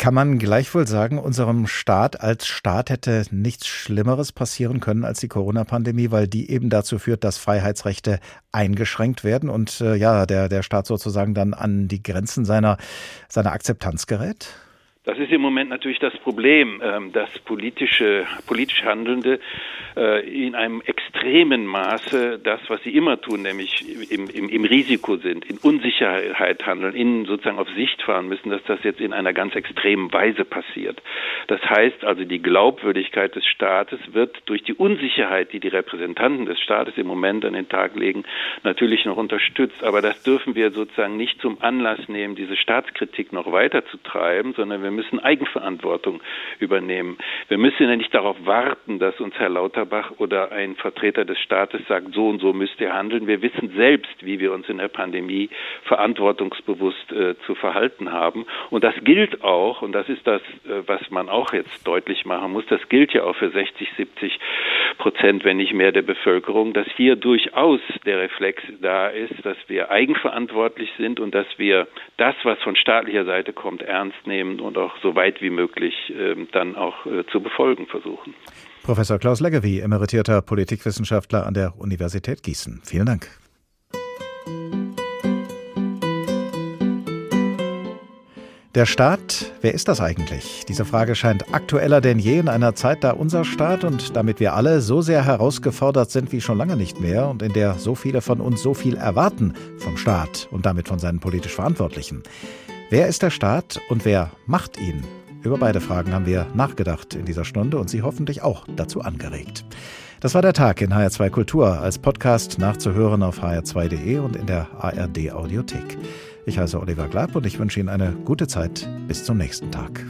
Kann man gleichwohl sagen, unserem Staat als Staat hätte nichts Schlimmeres passieren können als die Corona-Pandemie, weil die eben dazu führt, dass Freiheitsrechte eingeschränkt werden und äh, ja, der, der Staat sozusagen dann an die Grenzen seiner, seiner Akzeptanz gerät? Das ist im Moment natürlich das Problem, ähm, dass politische, politisch Handelnde äh, in einem extremen Maße das, was sie immer tun, nämlich im, im, im Risiko sind, in Unsicherheit handeln, in sozusagen auf Sicht fahren müssen, dass das jetzt in einer ganz extremen Weise passiert. Das heißt also, die Glaubwürdigkeit des Staates wird durch die Unsicherheit, die die Repräsentanten des Staates im Moment an den Tag legen, natürlich noch unterstützt. Aber das dürfen wir sozusagen nicht zum Anlass nehmen, diese Staatskritik noch weiter zu treiben, sondern wir müssen Eigenverantwortung übernehmen. Wir müssen ja nicht darauf warten, dass uns Herr Lauterbach oder ein Vertreter des Staates sagt, so und so müsst ihr handeln. Wir wissen selbst, wie wir uns in der Pandemie verantwortungsbewusst äh, zu verhalten haben. Und das gilt auch, und das ist das, äh, was man auch jetzt deutlich machen muss, das gilt ja auch für 60, 70 Prozent, wenn nicht mehr der Bevölkerung, dass hier durchaus der Reflex da ist, dass wir eigenverantwortlich sind und dass wir das, was von staatlicher Seite kommt, ernst nehmen und auch so weit wie möglich äh, dann auch äh, zu befolgen versuchen. Professor Klaus Leggewie, emeritierter Politikwissenschaftler an der Universität Gießen. Vielen Dank. Der Staat, wer ist das eigentlich? Diese Frage scheint aktueller denn je in einer Zeit, da unser Staat und damit wir alle so sehr herausgefordert sind wie schon lange nicht mehr und in der so viele von uns so viel erwarten vom Staat und damit von seinen politisch Verantwortlichen. Wer ist der Staat und wer macht ihn? Über beide Fragen haben wir nachgedacht in dieser Stunde und Sie hoffentlich auch dazu angeregt. Das war der Tag in HR2 Kultur, als Podcast nachzuhören auf hr2.de und in der ARD Audiothek. Ich heiße Oliver Glab und ich wünsche Ihnen eine gute Zeit. Bis zum nächsten Tag.